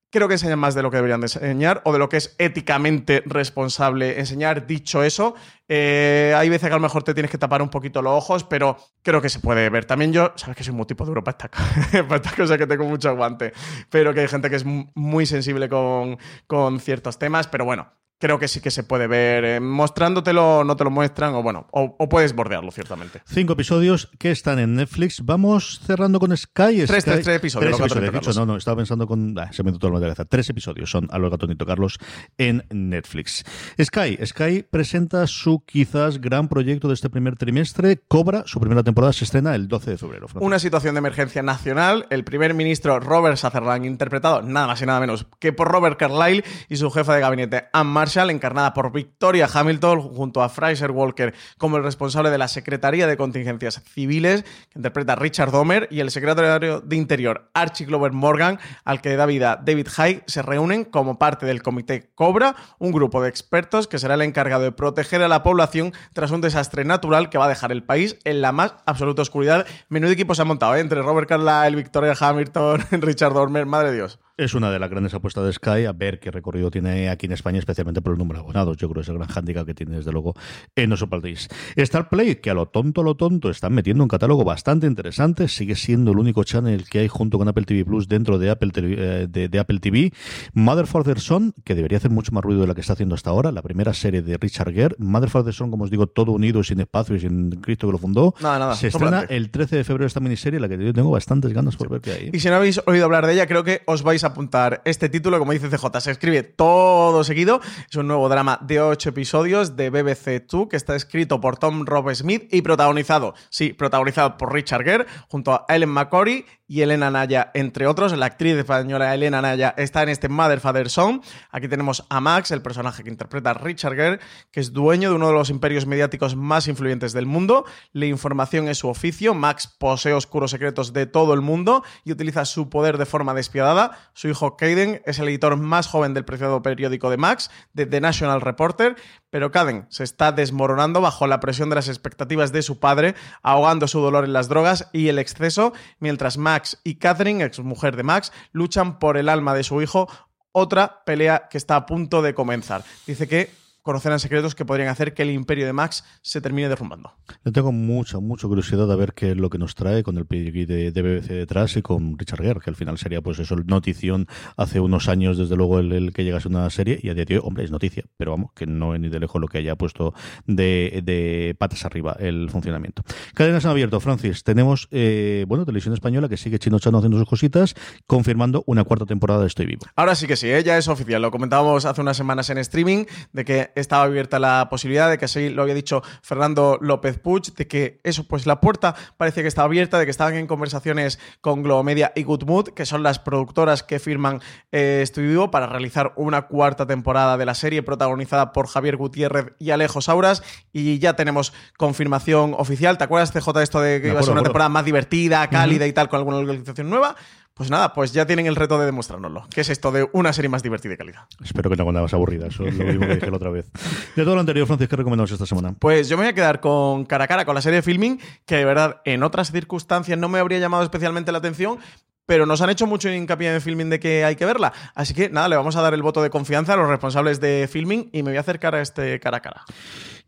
creo que enseñan más de lo que deberían de enseñar o de lo que es éticamente responsable enseñar. Dicho eso, eh, hay veces que a lo mejor te tienes que tapar un poquito los ojos, pero creo que se puede ver. También yo, sabes que soy muy tipo duro para esta, para esta cosa que tengo mucho aguante, pero que hay gente que es muy sensible con, con ciertos temas, pero bueno, creo que sí que se puede ver. Eh, mostrándotelo, no te lo muestran, o bueno, o, puedes bordearlo, ciertamente. Cinco episodios que están en Netflix. Vamos cerrando con Sky. Tres, tres, tres episodios. Tres episodios. no, no, estaba pensando con. Ah, se me todo lo de cabeza. Tres episodios son a los gatonito Carlos en Netflix. Sky. Sky presenta su quizás gran proyecto de este primer trimestre. Cobra. Su primera temporada se estrena el 12 de febrero. Una situación de emergencia nacional. El primer ministro Robert Sutherland, interpretado nada más y nada menos que por Robert Carlyle y su jefa de gabinete, Anne encarnada por Victoria Hamilton, junto a Fraser Walker como el responsable de la Secretaría de Contingencias Civiles, que interpreta Richard Domer, y el secretario de Interior, Archie Glover Morgan, al que da vida David Hyde, se reúnen como parte del Comité Cobra, un grupo de expertos que será el encargado de proteger a la población tras un desastre natural que va a dejar el país en la más absoluta oscuridad. Menudo equipo se ha montado ¿eh? entre Robert Carlyle, Victoria Hamilton, Richard Dormer, madre de Dios. Es una de las grandes apuestas de Sky, a ver qué recorrido tiene aquí en España, especialmente por el número de abonados. Yo creo que es el gran hándicap que tiene, desde luego, en nuestro país. Star Play, que a lo tonto, a lo tonto, están metiendo un catálogo bastante interesante. Sigue siendo el único channel que hay junto con Apple TV Plus dentro de Apple, eh, de, Apple TV. Mother Father Son, que debería hacer mucho más ruido de la que está haciendo hasta ahora. La primera serie de Richard Gere. Mother Father Son, como os digo, todo unido, sin espacio y sin Cristo que lo fundó. Nada, nada. Se estrena el 13 de febrero esta miniserie, la que yo tengo bastantes ganas por ver que hay. Y si no habéis oído hablar de ella, creo que os vais a apuntar este título, como dice CJ, se escribe todo seguido. Es un nuevo drama de ocho episodios de BBC Two que está escrito por Tom Rob Smith y protagonizado, sí, protagonizado por Richard Gere, junto a Ellen McCory y Elena Naya, entre otros. La actriz española Elena Naya está en este Mother Father Son. Aquí tenemos a Max, el personaje que interpreta a Richard Gere, que es dueño de uno de los imperios mediáticos más influyentes del mundo. La información es su oficio. Max posee oscuros secretos de todo el mundo y utiliza su poder de forma despiadada. Su hijo Caden es el editor más joven del preciado periódico de Max, de The National Reporter, pero Caden se está desmoronando bajo la presión de las expectativas de su padre, ahogando su dolor en las drogas y el exceso, mientras Max y Catherine, ex mujer de Max, luchan por el alma de su hijo, otra pelea que está a punto de comenzar. Dice que conocerán secretos que podrían hacer que el imperio de Max se termine derrumbando. Yo tengo mucha, mucha curiosidad de ver qué es lo que nos trae con el pedigree de, BBC detrás y con Richard Gere, que al final sería pues eso, notición hace unos años, desde luego, el, que llegase una serie y a día de hoy, hombre, es noticia, pero vamos, que no es ni de lejos lo que haya puesto de, patas arriba el funcionamiento. Cadenas han abierto, Francis. Tenemos, eh, bueno, Televisión Española que sigue Chino Chano haciendo sus cositas, confirmando una cuarta temporada de Estoy Vivo. Ahora sí que sí, ¿eh? ya es oficial. Lo comentábamos hace unas semanas en streaming de que estaba abierta la posibilidad de que así lo había dicho Fernando López Puig, de que eso, pues la puerta parecía que estaba abierta, de que estaban en conversaciones con Globomedia y Good Mood, que son las productoras que firman eh, Estudio para realizar una cuarta temporada de la serie protagonizada por Javier Gutiérrez y Alejo Sauras. Y ya tenemos confirmación oficial. ¿Te acuerdas, CJ, esto de que iba a ser una temporada más divertida, cálida y tal, con alguna organización nueva? Pues nada, pues ya tienen el reto de demostrárnoslo. ¿Qué es esto de una serie más divertida y calidad? Espero que no más aburrida, eso es lo mismo que dije la otra vez. De todo lo anterior, Francis, ¿qué recomendamos esta semana? Pues yo me voy a quedar con cara a cara con la serie de filming, que de verdad en otras circunstancias no me habría llamado especialmente la atención, pero nos han hecho mucho hincapié en filming de que hay que verla. Así que nada, le vamos a dar el voto de confianza a los responsables de filming y me voy a acercar a este cara a cara.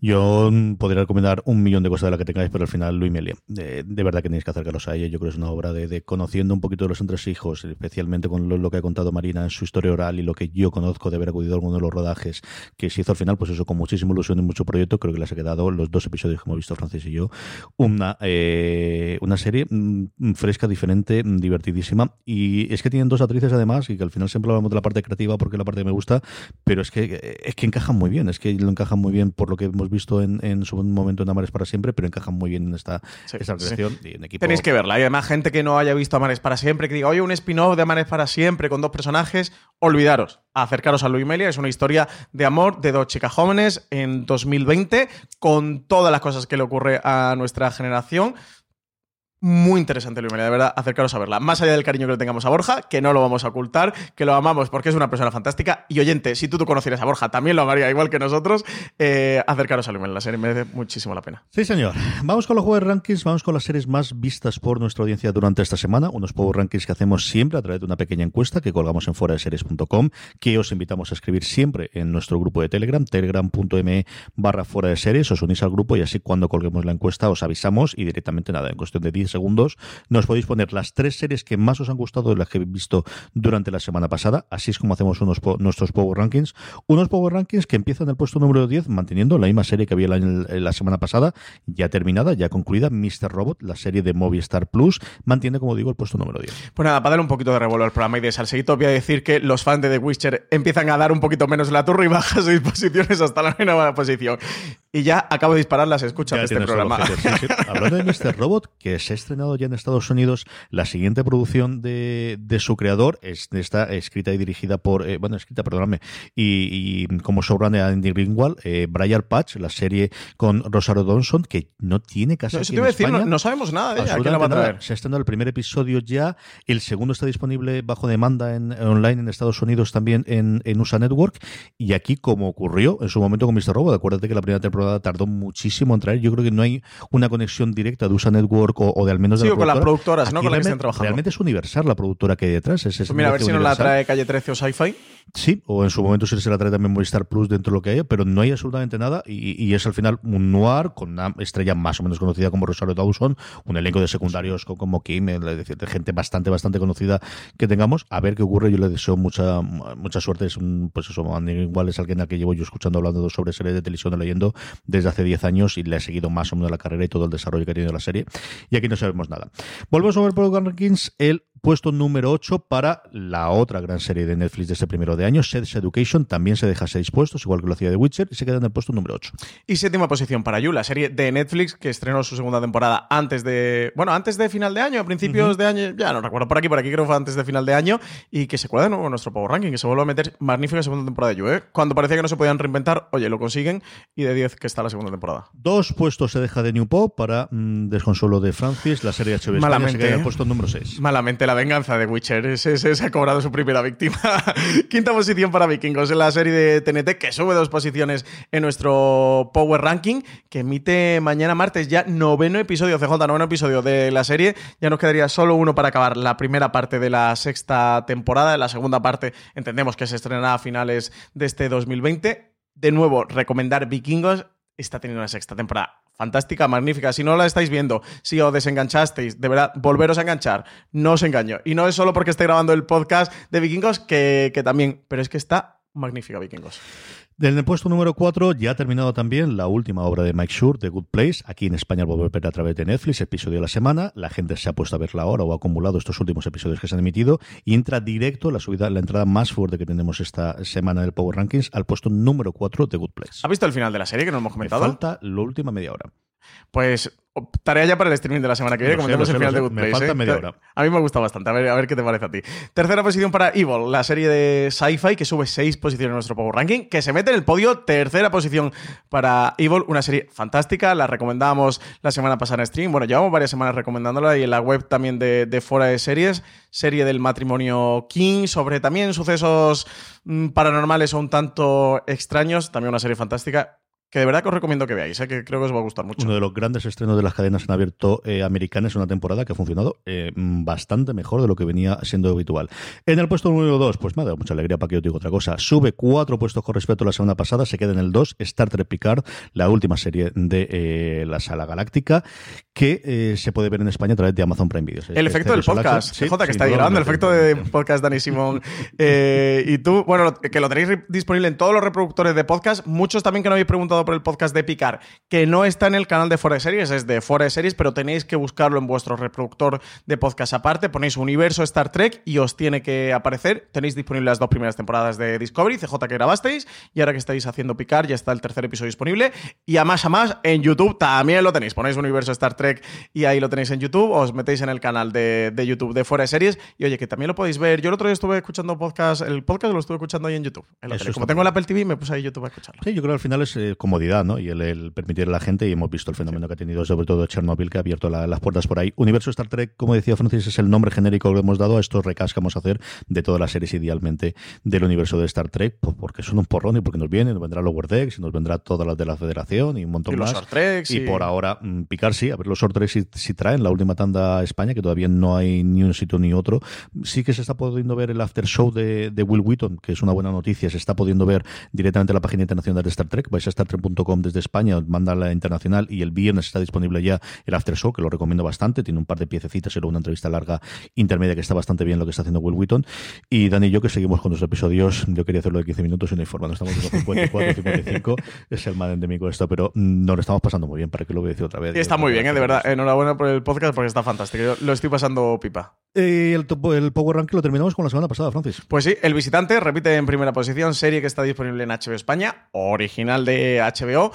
Yo podría recomendar un millón de cosas de las que tengáis, pero al final Luis Melia. De, verdad que tenéis que acercaros a ella. Yo creo que es una obra de, conociendo un poquito de los entresijos, especialmente con lo, que ha contado Marina en su historia oral y lo que yo conozco de haber acudido a alguno de los rodajes que se hizo al final, pues eso, con muchísima ilusión y mucho proyecto. Creo que les ha quedado los dos episodios que hemos visto Francis y yo. Una, eh, una serie mm, fresca, diferente, divertidísima. Y es que tienen dos actrices además, y que al final siempre hablamos de la parte creativa porque es la parte que me gusta, pero es que, es que encajan muy bien. Es que lo encajan muy bien por lo que hemos visto en, su momento en Amares para siempre, pero encajan muy bien en esta, y en equipo. Tenéis que verla. Y además, gente que no haya visto Amares para siempre, que diga, oye, un spin-off de Amares para siempre con dos personajes, olvidaros. Acercaros a Luis Melia, es una historia de amor de dos chicas jóvenes en 2020, con todas las cosas que le ocurre a nuestra generación muy interesante, Luis de verdad, acercaros a verla. Más allá del cariño que le tengamos a Borja, que no lo vamos a ocultar, que lo amamos porque es una persona fantástica. Y oyente, si tú, tú conocieras a Borja, también lo amaría igual que nosotros. Eh, acercaros a Luis la serie merece muchísimo la pena. Sí, señor. Vamos con los Power Rankings, vamos con las series más vistas por nuestra audiencia durante esta semana. Unos Power Rankings que hacemos siempre a través de una pequeña encuesta que colgamos en foradeseries.com, que os invitamos a escribir siempre en nuestro grupo de Telegram, telegram.me barra fuera. Os unís al grupo y así cuando colguemos la encuesta os avisamos y directamente nada, en cuestión de 10 segundos, nos podéis poner las tres series que más os han gustado de las que habéis visto durante la semana pasada. Así es como hacemos unos nuestros Power Rankings. Unos Power Rankings que empiezan en el puesto número 10, manteniendo la misma serie que había la, semana pasada, ya terminada, ya concluida, Mr. Robot, la serie de Movistar Plus, mantiene, como digo, el puesto número 10. Pues nada, para dar un poquito de revuelo al programa y de salseguito, voy a decir que los fans de The Witcher empiezan a dar un poquito menos la turra y bajan sus posiciones hasta la nueva posición. Y ya acabo de disparar las escuchas de este programa. Hablando de Mr. Robot, que ha estrenado ya en Estados Unidos, la siguiente producción de, su creador está escrita y dirigida por, eh, bueno, escrita, perdóname, y, como showrunner Andy Greenwald, eh, Brian Patch, la serie con Rosario Dawson, que no tiene casi no, no, sabemos nada de ella. ¿Quién la va a traer? Se ha estrenado el primer episodio ya, el segundo está disponible bajo demanda en, online en Estados Unidos también en, en USA Network, y aquí, como ocurrió en su momento con Mr. Robot, acuérdate que la primera temporada tardó muchísimo en traer. Yo creo que no hay una conexión directa de USA Network o, de de al menos de Sí, la o con las productora. productoras, ¿no? Aquí Con las que estén trabajando. Realmente es Universal la productora que hay detrás. Es, es Pues mira, a ver si nos la Universal. trae Calle 13 o Sci-Fi. Sí, o en su momento si se la trae también Movistar Plus dentro de lo que haya, pero no hay absolutamente nada y, y es al final un noir con una estrella más o menos conocida como Rosario Dawson, un elenco de secundarios co- como Kim, es decir, de gente bastante, bastante conocida que tengamos. A ver qué ocurre, yo le deseo mucha mucha suerte. Es un, pues eso, Andy igual es alguien al que llevo yo escuchando hablando sobre series de televisión y leyendo desde hace 10 años y le he seguido más o menos la carrera y todo el desarrollo que ha tenido la serie. Y aquí no sabemos nada. Volvemos a ver Program Rankings, el puesto número 8 para la otra gran serie de Netflix de este primero de año, Sex Education, también se deja seis puestos, igual que lo hacía de Witcher, y se queda en el puesto número 8. Y séptima posición para You, la serie de Netflix que estrenó su segunda temporada antes de. Bueno, antes de final de año, a principios de año, ya no recuerdo, por aquí, por aquí creo que fue antes de final de año, y que se cuela de nuevo en nuestro Power Ranking, que se vuelve a meter magnífica segunda temporada de You, ¿eh? Cuando parecía que no se podían reinventar, oye, lo consiguen, y de 10 que está la segunda temporada. Dos puestos se deja de New Pop para mm, desconsuelo de Francis, la serie de HBO España se queda en el ¿eh? puesto número 6. Malamente la venganza de Witcher. Se ha cobrado su primera víctima. Quinta posición para Vikingos en la serie de TNT, que sube dos posiciones en nuestro Power Ranking, que emite mañana martes ya noveno episodio, CJ, noveno episodio de la serie. Ya nos quedaría solo uno para acabar la primera parte de la sexta temporada. La segunda parte entendemos que se estrenará a finales de este 2020. De nuevo, recomendar Vikingos. Está teniendo una sexta temporada fantástica, magnífica. Si no la estáis viendo, si os desenganchasteis, de verdad, volveros a enganchar. No os engaño. Y no es solo porque esté grabando el podcast de Vikingos, que, que también, pero es que está magnífica Vikingos. En el puesto número 4 ya ha terminado también la última obra de Mike Shure, The Good Place. Aquí en España lo volver a ver a través de Netflix, episodio de la semana. La gente se ha puesto a verla ahora o ha acumulado estos últimos episodios que se han emitido y entra directo la subida, la entrada más fuerte que tenemos esta semana del Power Rankings al puesto número 4 de Good Place. ¿Has visto el final de la serie que no hemos Me comentado? falta la última media hora. Pues tarea ya para el streaming de la semana que viene. Lo el final de. Good Me Place. falta ¿eh? media hora. A mí me gusta bastante. A ver, a ver qué te parece a ti. Tercera posición para Evil, la serie de sci-fi que sube seis posiciones en nuestro Power Ranking, que se mete en el podio. Tercera posición para Evil, una serie fantástica. La recomendamos la semana pasada en stream. Bueno, llevamos varias semanas recomendándola y en la web también de, de Fora de Series. Serie del matrimonio King, sobre también sucesos mm, paranormales o un tanto extraños. También una serie fantástica que de verdad que os recomiendo que veáis, ¿eh? que creo que os va a gustar mucho. Uno de los grandes estrenos de las cadenas en abierto eh, americanas, una temporada que ha funcionado eh, bastante mejor de lo que venía siendo habitual. En el puesto número 2, pues me ha dado mucha alegría para que yo te diga otra cosa. Sube cuatro puestos con respecto a la semana pasada, se queda en el 2, Star Trek Picard, la última serie de eh, la sala galáctica, que se puede ver en España a través de Amazon Prime Video. El efecto del podcast, Sí, que está grabando, el efecto de podcast Dani Simón y tú, bueno, que lo tenéis disponible en todos los reproductores de podcast, muchos también que no habéis preguntado por el podcast de Picar, que no está en el canal de Fora de Series, es de Fora de Series, pero tenéis que buscarlo en vuestro reproductor de podcast aparte, ponéis Universo Star Trek y os tiene que aparecer, tenéis disponibles las dos primeras temporadas de Discovery, CJ que grabasteis, y ahora que estáis haciendo Picar ya está el tercer episodio disponible, y a más a más en YouTube también lo tenéis, ponéis Universo Star Trek y ahí lo tenéis en YouTube, os metéis en el canal de, de YouTube de Fuera de Series y oye, que también lo podéis ver. Yo el otro día estuve escuchando podcast, el podcast lo estuve escuchando ahí en YouTube. en la Eso tele. está Como tengo el Apple TV, me puse ahí YouTube a escucharlo. Sí, yo creo que al final es eh, comodidad, ¿no? Y el, el permitir a la gente, y hemos visto el fenómeno que ha tenido, sobre todo Chernobyl, que ha abierto la- las puertas por ahí. Universo Star Trek, como decía Francis, es el nombre genérico que hemos dado a estos recasts que vamos a hacer de todas las series, idealmente, del universo de Star Trek, pues porque son un porrón y porque nos vienen, nos vendrá Decks, y nos vendrá todas las de la Federación y un montón Y los más. short treks y, y- por ahora, mm, picar sí, a ver los short treks si, si traen la última tanda a España, que todavía no hay ni un sitio ni otro. Sí que se está pudiendo ver el after show de, de Will Wheaton, que es una buena noticia, se está pudiendo ver directamente en la página internacional de Star Trek. Vais a startrek.com desde España, manda la internacional y el viernes está disponible ya el after show, que lo recomiendo bastante. Tiene un par de piececitas y luego una entrevista larga intermedia que está bastante bien lo que está haciendo Will Wheaton. Y Dani y yo, que seguimos con los episodios, yo quería hacerlo de 15 minutos y no no estamos en los 54, 55, es el mal endémico esto, pero nos lo estamos pasando muy bien, para que lo voy a decir otra vez. Y está muy bien, ¿eh? de verdad. Enhorabuena por el podcast porque está fantástico. Yo lo estoy pasando pipa. Eh, el, top- el Power Rank lo terminamos con la semana pasada, Francis. Pues sí, El Visitante repite en primera posición, serie que está disponible en HBO España, original de HBO.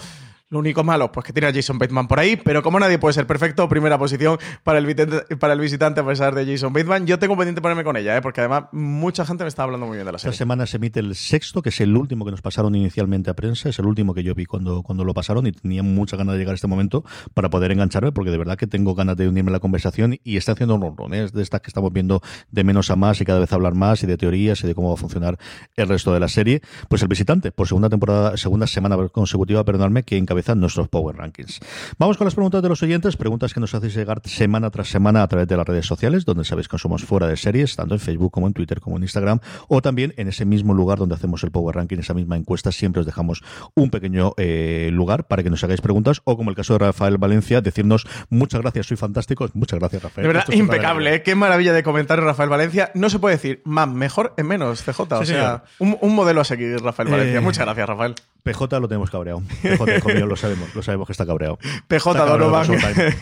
Lo único malo, pues que tiene a Jason Bateman por ahí, pero como nadie puede ser perfecto, primera posición para el, vitente- para el visitante a pesar de Jason Bateman. Yo tengo pendiente ponerme con ella, ¿eh? porque además mucha gente me está hablando muy bien de la Esta serie. semana se emite el sexto, que es el último que nos pasaron inicialmente a prensa. Es el último que yo vi cuando, cuando lo pasaron y tenía mucha ganas de llegar a este momento para poder engancharme, porque de verdad que tengo ganas de unirme a la conversación y está haciendo un run, ¿eh? Es de estas que estamos viendo de menos a más y cada vez hablar más y de teorías y de cómo va a funcionar el resto de la serie. Pues el visitante, por segunda temporada, segunda semana consecutiva, perdonadme, que encabeza nuestros Power Rankings. Vamos con las preguntas de los oyentes, preguntas que nos hacéis llegar semana tras semana a través de las redes sociales, donde sabéis que somos fuera de series, tanto en Facebook como en Twitter como en Instagram, o también en ese mismo lugar donde hacemos el Power Ranking, esa misma encuesta, siempre os dejamos un pequeño eh, lugar para que nos hagáis preguntas, o como el caso de Rafael Valencia, decirnos muchas gracias, soy fantástico. Muchas gracias, Rafael. De verdad, impecable, ¿eh? qué maravilla de comentario, Rafael Valencia. No se puede decir más, mejor en menos, CJ. o sea, un, modelo a seguir, Rafael Valencia. Eh, muchas gracias, Rafael. PJ lo tenemos cabreado. PJ, lo sabemos, lo sabemos que está cabreado. PJ Donovan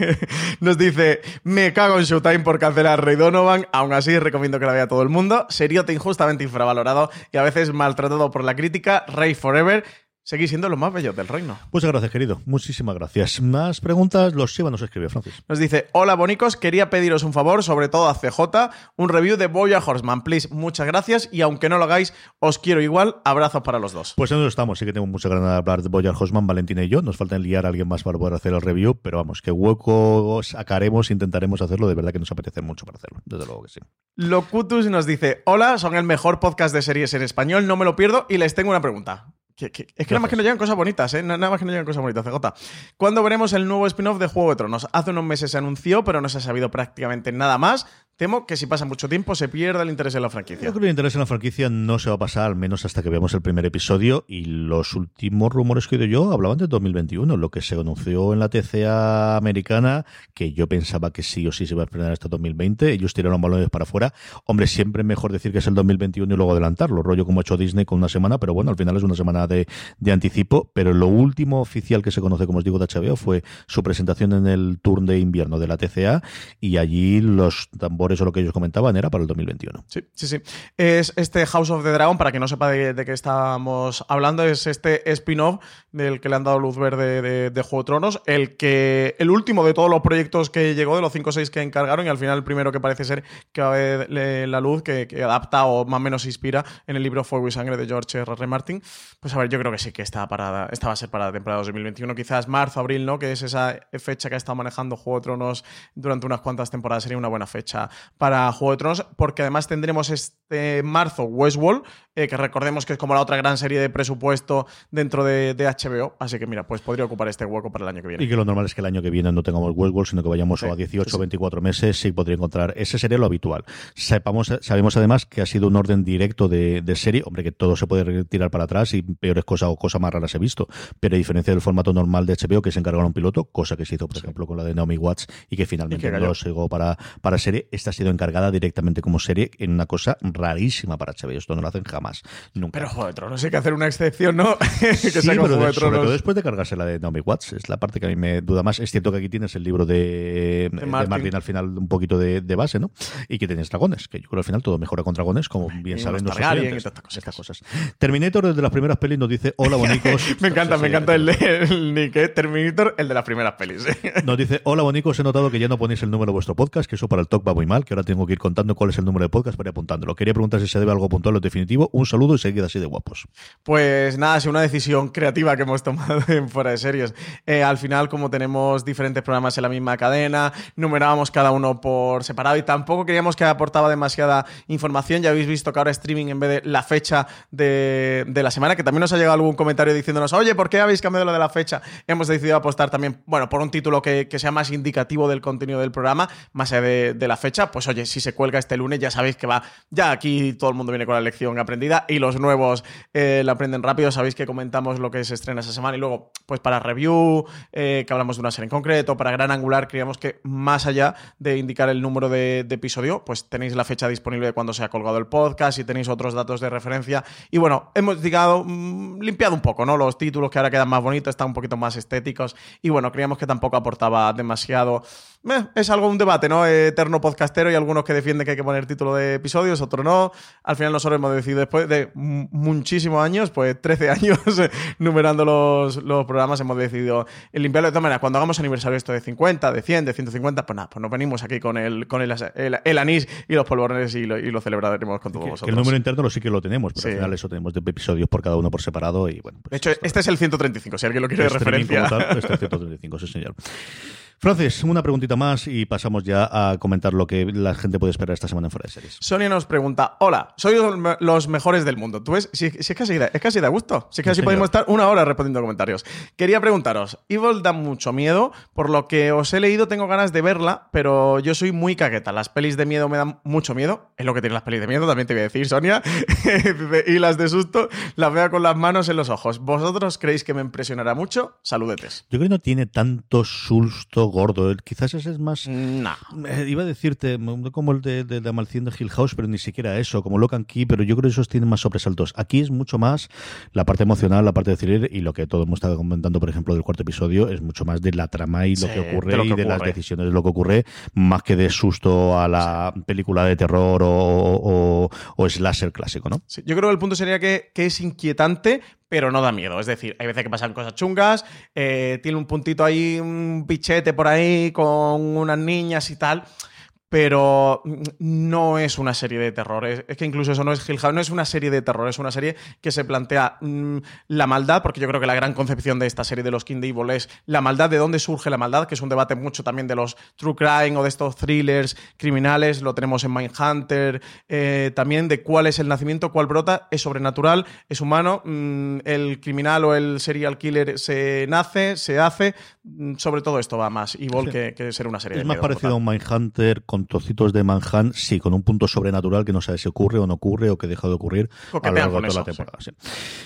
nos dice: Me cago en Showtime por cancelar Rey Donovan. Aún así, recomiendo que la vea todo el mundo. Seriote injustamente infravalorado y a veces maltratado por la crítica. Rey Forever seguís siendo los más bellos del reino. Muchas gracias, querido. Muchísimas gracias. Más preguntas, los Shiva nos escribe, Francis. Nos dice, hola bonicos, quería pediros un favor, sobre todo a CJ, un review de Boya Horseman, please. Muchas gracias y aunque no lo hagáis, os quiero igual. Abrazos para los dos. Pues en eso estamos, sí que tengo mucha ganas de hablar de Boya Horseman, Valentina y yo. Nos falta enliar a alguien más para poder hacer el review, pero vamos, que hueco sacaremos, intentaremos hacerlo. De verdad que nos apetece mucho para hacerlo, desde luego que sí. Locutus nos dice, hola, son el mejor podcast de series en español, no me lo pierdo y les tengo una pregunta es que nada más que no llegan cosas bonitas, ¿eh? Nada más que no llegan cosas bonitas, CJ. ¿Cuándo veremos el nuevo spin-off de Juego de Tronos? Hace unos meses se anunció, pero no se ha sabido prácticamente nada más. Temo que si pasa mucho tiempo se pierda el interés en la franquicia. Yo creo que el interés en la franquicia no se va a pasar, al menos hasta que veamos el primer episodio. Y los últimos rumores que he oído yo hablaban de 2021, lo que se anunció en la TCA americana, que yo pensaba que sí o sí se iba a estrenar hasta 2020. Ellos tiraron balones para afuera. Hombre, siempre es mejor decir que es el 2021 y luego adelantarlo. Rollo como ha hecho Disney con una semana, pero bueno, al final es una semana de, de anticipo. Pero lo último oficial que se conoce, como os digo, de HBO fue su presentación en el tour de invierno de la TCA. Y allí los tambores por eso lo que ellos comentaban era para el 2021. Sí, sí, sí. Es este House of the Dragon, para que no sepa de, qué estamos hablando, es este spin-off del que le han dado luz verde de, Juego de Tronos, el que el último de todos los proyectos que llegó, de los 5 o 6 que encargaron, y al final el primero que parece ser que va a ver la luz, que, adapta o más o menos inspira en el libro Fuego y Sangre de George R. R. Martin. Pues a ver, yo creo que sí que está parada, esta va a ser para la temporada 2021, quizás marzo, abril, ¿no? Que es esa fecha que ha estado manejando Juego de Tronos durante unas cuantas temporadas, sería una buena fecha para Juego de Tronos, porque además tendremos este marzo Westworld, eh, que recordemos que es como la otra gran serie de presupuesto dentro de, HBO. Así que mira, pues podría ocupar este hueco para el año que viene. Y que lo normal es que el año que viene no tengamos Westworld, sino que vayamos a 18 o 24 meses, sí podría encontrar. Ese sería lo habitual. Sepamos, sabemos además que ha sido un orden directo de, serie. Hombre, que todo se puede tirar para atrás y peores cosas o cosas más raras he visto. Pero a diferencia del formato normal de HBO, que se encarga un piloto, cosa que se hizo, por ejemplo, con la de Naomi Watts y que finalmente no llegó para, para serie, esta ha sido encargada directamente como serie en una cosa rarísima para HBO. Esto no lo hacen jamás. Nunca. Pero Juego de Tronos hay que hacer una excepción, ¿no? que sí, pero de, sobre todo después de cargarse la de Naomi Watts. Es la parte que a mí me duda más. Es cierto que aquí tienes el libro de, de, Martin. al final un poquito de, base, ¿no? Y que tienes dragones, que yo creo que al final todo mejora con dragones, como bien saben los oyentes. Estas cosas. Terminator, desde las primeras pelis, nos dice, hola bonicos. me encanta, me encanta el, el, nick, ¿eh? Terminator, el de las primeras pelis. nos dice, hola bonicos, he notado que ya no ponéis el número de vuestro podcast, que eso para el talk va muy mal, que ahora tengo que ir contando cuál es el número de podcast para ir apuntándolo. Quería preguntar si se debe algo puntual o definitivo. Un saludo y seguid así de guapos. Pues nada, es una decisión creativa que hemos tomado en Fuera de Series. Eh, al final, como tenemos diferentes programas en la misma cadena, numerábamos cada uno por separado y tampoco queríamos que aportaba demasiada información. Ya habéis visto que ahora streaming en vez de la fecha de, la semana, que también nos ha llegado algún comentario diciéndonos, oye, ¿por qué habéis cambiado lo de la fecha? Hemos decidido apostar también, bueno, por un título que, sea más indicativo del contenido del programa, más allá de la fecha. Pues oye, si se cuelga este lunes, ya sabéis que va, ya aquí todo el mundo viene con la lección aprendida y los nuevos eh, la aprenden rápido. Sabéis que comentamos lo que se estrena esa semana y luego, pues para review, eh, que hablamos de una serie en concreto, para Gran Angular, creíamos que más allá de indicar el número de, episodio, pues tenéis la fecha disponible de cuando se ha colgado el podcast y tenéis otros datos de referencia. Y bueno, hemos mm, limpiado un poco, ¿no? Los títulos que ahora quedan más bonitos, están un poquito más estéticos y bueno, creíamos que tampoco aportaba demasiado. Eh, es algo un debate, ¿no? Eterno podcastero y algunos que defienden que hay que poner título de episodios, otros no. Al final nosotros hemos decidido después de muchísimos años, pues 13 años numerando los, los, programas, hemos decidido limpiarlo de todas maneras. Cuando hagamos aniversario esto de 50, de 100, de 150, pues nada, pues nos venimos aquí con el, con el, el, anís y los polvorones y lo, y lo celebraremos con todos vosotros. el número interno lo sí que lo tenemos, pero al final eso tenemos de episodios por cada uno por separado y bueno. Pues de hecho, este es el 135, si alguien lo quiere de referencia. este es el 135, sí señor. Francis, una preguntita más y pasamos ya a comentar lo que la gente puede esperar esta semana en Fuera de Series. Sonia nos pregunta, hola, soy los mejores del mundo. ¿Tú ves? Si, es, casi, es casi de gusto. Si es que así podemos estar una hora respondiendo comentarios. Quería preguntaros, Evil da mucho miedo, por lo que os he leído tengo ganas de verla, pero yo soy muy caqueta. Las pelis de miedo me dan mucho miedo. Es lo que tienen las pelis de miedo, también te voy a decir, Sonia. y las de susto las veo con las manos en los ojos. ¿Vosotros creéis que me impresionará mucho? Saludetes. Yo creo que no tiene tanto susto gordo. Quizás ese es más. No. Eh, iba a decirte, como el de, de, de Hill House, pero ni siquiera eso, como Locan Key, pero yo creo que esos tienen más sobresaltos. Aquí es mucho más la parte emocional, la parte de thriller y lo que todo mundo está comentando, por ejemplo, del cuarto episodio, es mucho más de la trama y lo que ocurre y de las decisiones de lo que ocurre, más que de susto a la película de terror o, o, slasher clásico, ¿no? yo creo que el punto sería que, que es inquietante, pero no da miedo. Es decir, hay veces que pasan cosas chungas, eh, tiene un puntito ahí, un pichete por ahí con unas niñas y tal pero no es una serie de terror. Es, que incluso eso no es Hill House, no es una serie de terror, es una serie que se plantea mm, la maldad, porque yo creo que la gran concepción de esta serie de los King Evil es la maldad, de dónde surge la maldad, que es un debate mucho también de los true crime o de estos thrillers criminales, lo tenemos en Mindhunter, eh, también de cuál es el nacimiento, cuál brota, es sobrenatural, es humano, mm, el criminal o el serial killer se nace, se hace, mm, sobre todo esto va más. Evil que, ser una serie es de más parecido a un Mindhunter con trocitos de Manhattan, sí, con un punto sobrenatural que no sabe si ocurre o no ocurre o que deja de ocurrir a lo largo de toda la temporada.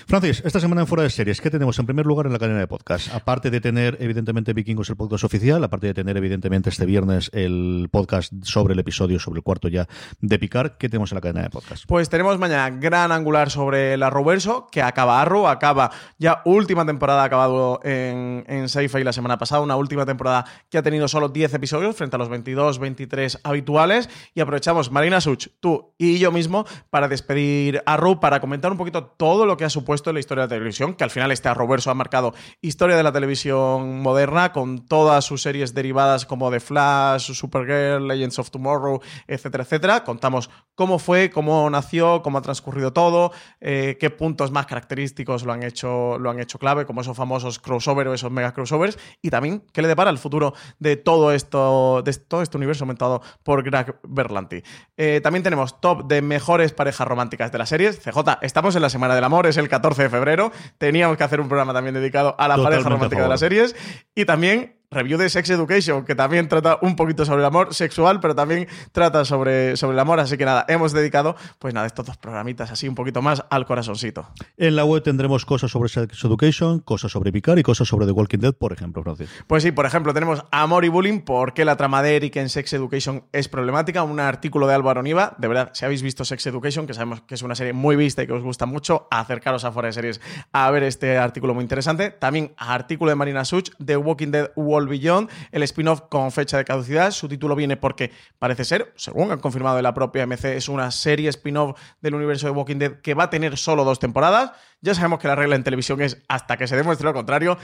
Francis, esta semana en Fuera de Series, ¿qué tenemos en primer lugar en la cadena de podcast? Aparte de tener, evidentemente, Vikingos, el podcast oficial, aparte de tener, evidentemente, este viernes el podcast sobre el episodio, sobre el cuarto ya de Picar, ¿qué tenemos en la cadena de podcast? Pues tenemos mañana gran angular sobre la Roverso, que acaba Arrow, acaba ya última temporada acabado en, en Sci-Fi la semana pasada, una última temporada que ha tenido solo 10 episodios frente a los 22, 23 habituales y aprovechamos Marina Such, tú y yo mismo para despedir a Ru, para comentar un poquito todo lo que ha supuesto en la historia de la televisión, que al final este Arrowverso ha marcado historia de la televisión moderna con todas sus series derivadas como The Flash, Supergirl, Legends of Tomorrow, etcétera, etcétera. Contamos cómo fue, cómo nació, cómo ha transcurrido todo, eh, qué puntos más característicos lo han hecho, lo han hecho clave, como esos famosos crossover o esos mega crossovers, y también qué le depara el futuro de todo esto, de todo este universo aumentado por Greg Berlanti. Eh, también tenemos top de mejores parejas románticas de las series. CJ, estamos en la Semana del Amor, es el 14 de febrero. Teníamos que hacer un programa también dedicado a la pareja romántica de las series. Y también review de Sex Education, que también trata un poquito sobre el amor sexual, pero también trata sobre, sobre el amor. Así que nada, hemos dedicado, pues nada, estos dos programitas así un poquito más al corazoncito. En la web tendremos cosas sobre Sex Education, cosas sobre Picar y cosas sobre The Walking Dead, por ejemplo, Francis. Pues sí, por ejemplo, tenemos Amor y Bullying, por qué la trama de Eric en Sex Education es problemática, un artículo de Álvaro Niva. De verdad, si habéis visto Sex Education, que sabemos que es una serie muy vista y que os gusta mucho, acercaros a Fuera de Series a ver este artículo muy interesante. También artículo de Marina Such, The Walking Dead World Beyond, el spin-off con fecha de caducidad. Su título viene porque parece ser, según han confirmado de la propia MC, es una serie spin-off del universo de Walking Dead que va a tener solo dos temporadas. Ya sabemos que la regla en televisión es hasta que se demuestre lo contrario.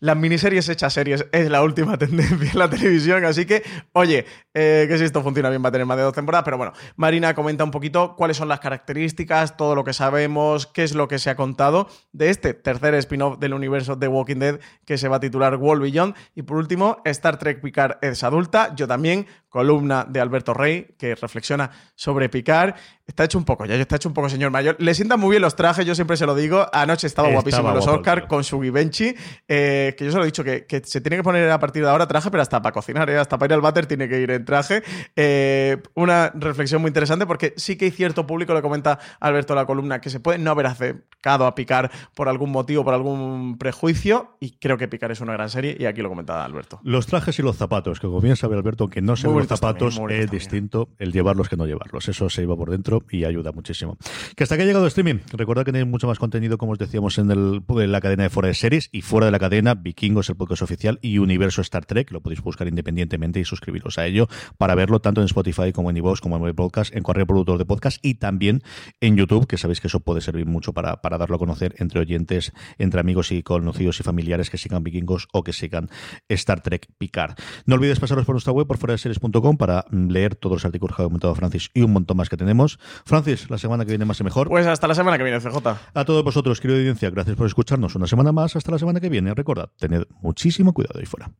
Las miniseries hechas series es la última tendencia en la televisión, así que, oye, eh, que si esto funciona bien va a tener más de dos temporadas, pero bueno, Marina comenta un poquito cuáles son las características, todo lo que sabemos, qué es lo que se ha contado de este tercer spin-off del universo de Walking Dead que se va a titular World Beyond. Y por último, Star Trek Picard es adulta, yo también, columna de Alberto Rey, que reflexiona sobre Picard. Está hecho un poco, ya está hecho un poco señor mayor. Le sientan muy bien los trajes, yo siempre se lo digo. Anoche estaba, guapísimo en los Oscars con su Givenchy, eh, que yo se lo he dicho, que, se tiene que poner a partir de ahora traje, pero hasta para cocinar, ¿eh? hasta para ir al váter tiene que ir en traje. Eh, una reflexión muy interesante porque sí que hay cierto público, le comenta Alberto la columna, que se puede no haber acercado a Picar por algún motivo, por algún prejuicio, y creo que Picar es una gran serie, y aquí lo comentaba Alberto. Los trajes y los zapatos, que como bien sabe Alberto, que no se los zapatos es distinto el llevarlos que no llevarlos. Eso se iba por dentro y ayuda muchísimo. Que hasta que ha llegado streaming. Recordad que tenéis mucho más contenido, como os decíamos, en, el, la cadena de fuera de series y fuera de la cadena, Vikingos, el podcast oficial y Universo Star Trek. Lo podéis buscar independientemente y suscribiros a ello para verlo tanto en Spotify como en iVoox, como en el podcast, en Correo Productor de Podcast y también en YouTube, que sabéis que eso puede servir mucho para, para darlo a conocer entre oyentes, entre amigos y conocidos y familiares que sigan Vikingos o que sigan Star Trek Picard. No olvides pasaros por nuestra web, por fuera de series.com, para leer todos los artículos que ha comentado Francis y un montón más que tenemos. Francis, la semana que viene más y mejor. Pues hasta la semana que viene, CJ. A todos vosotros, querido audiencia, gracias por escucharnos una semana más. Hasta la semana que viene. Recordad, tened muchísimo cuidado ahí fuera.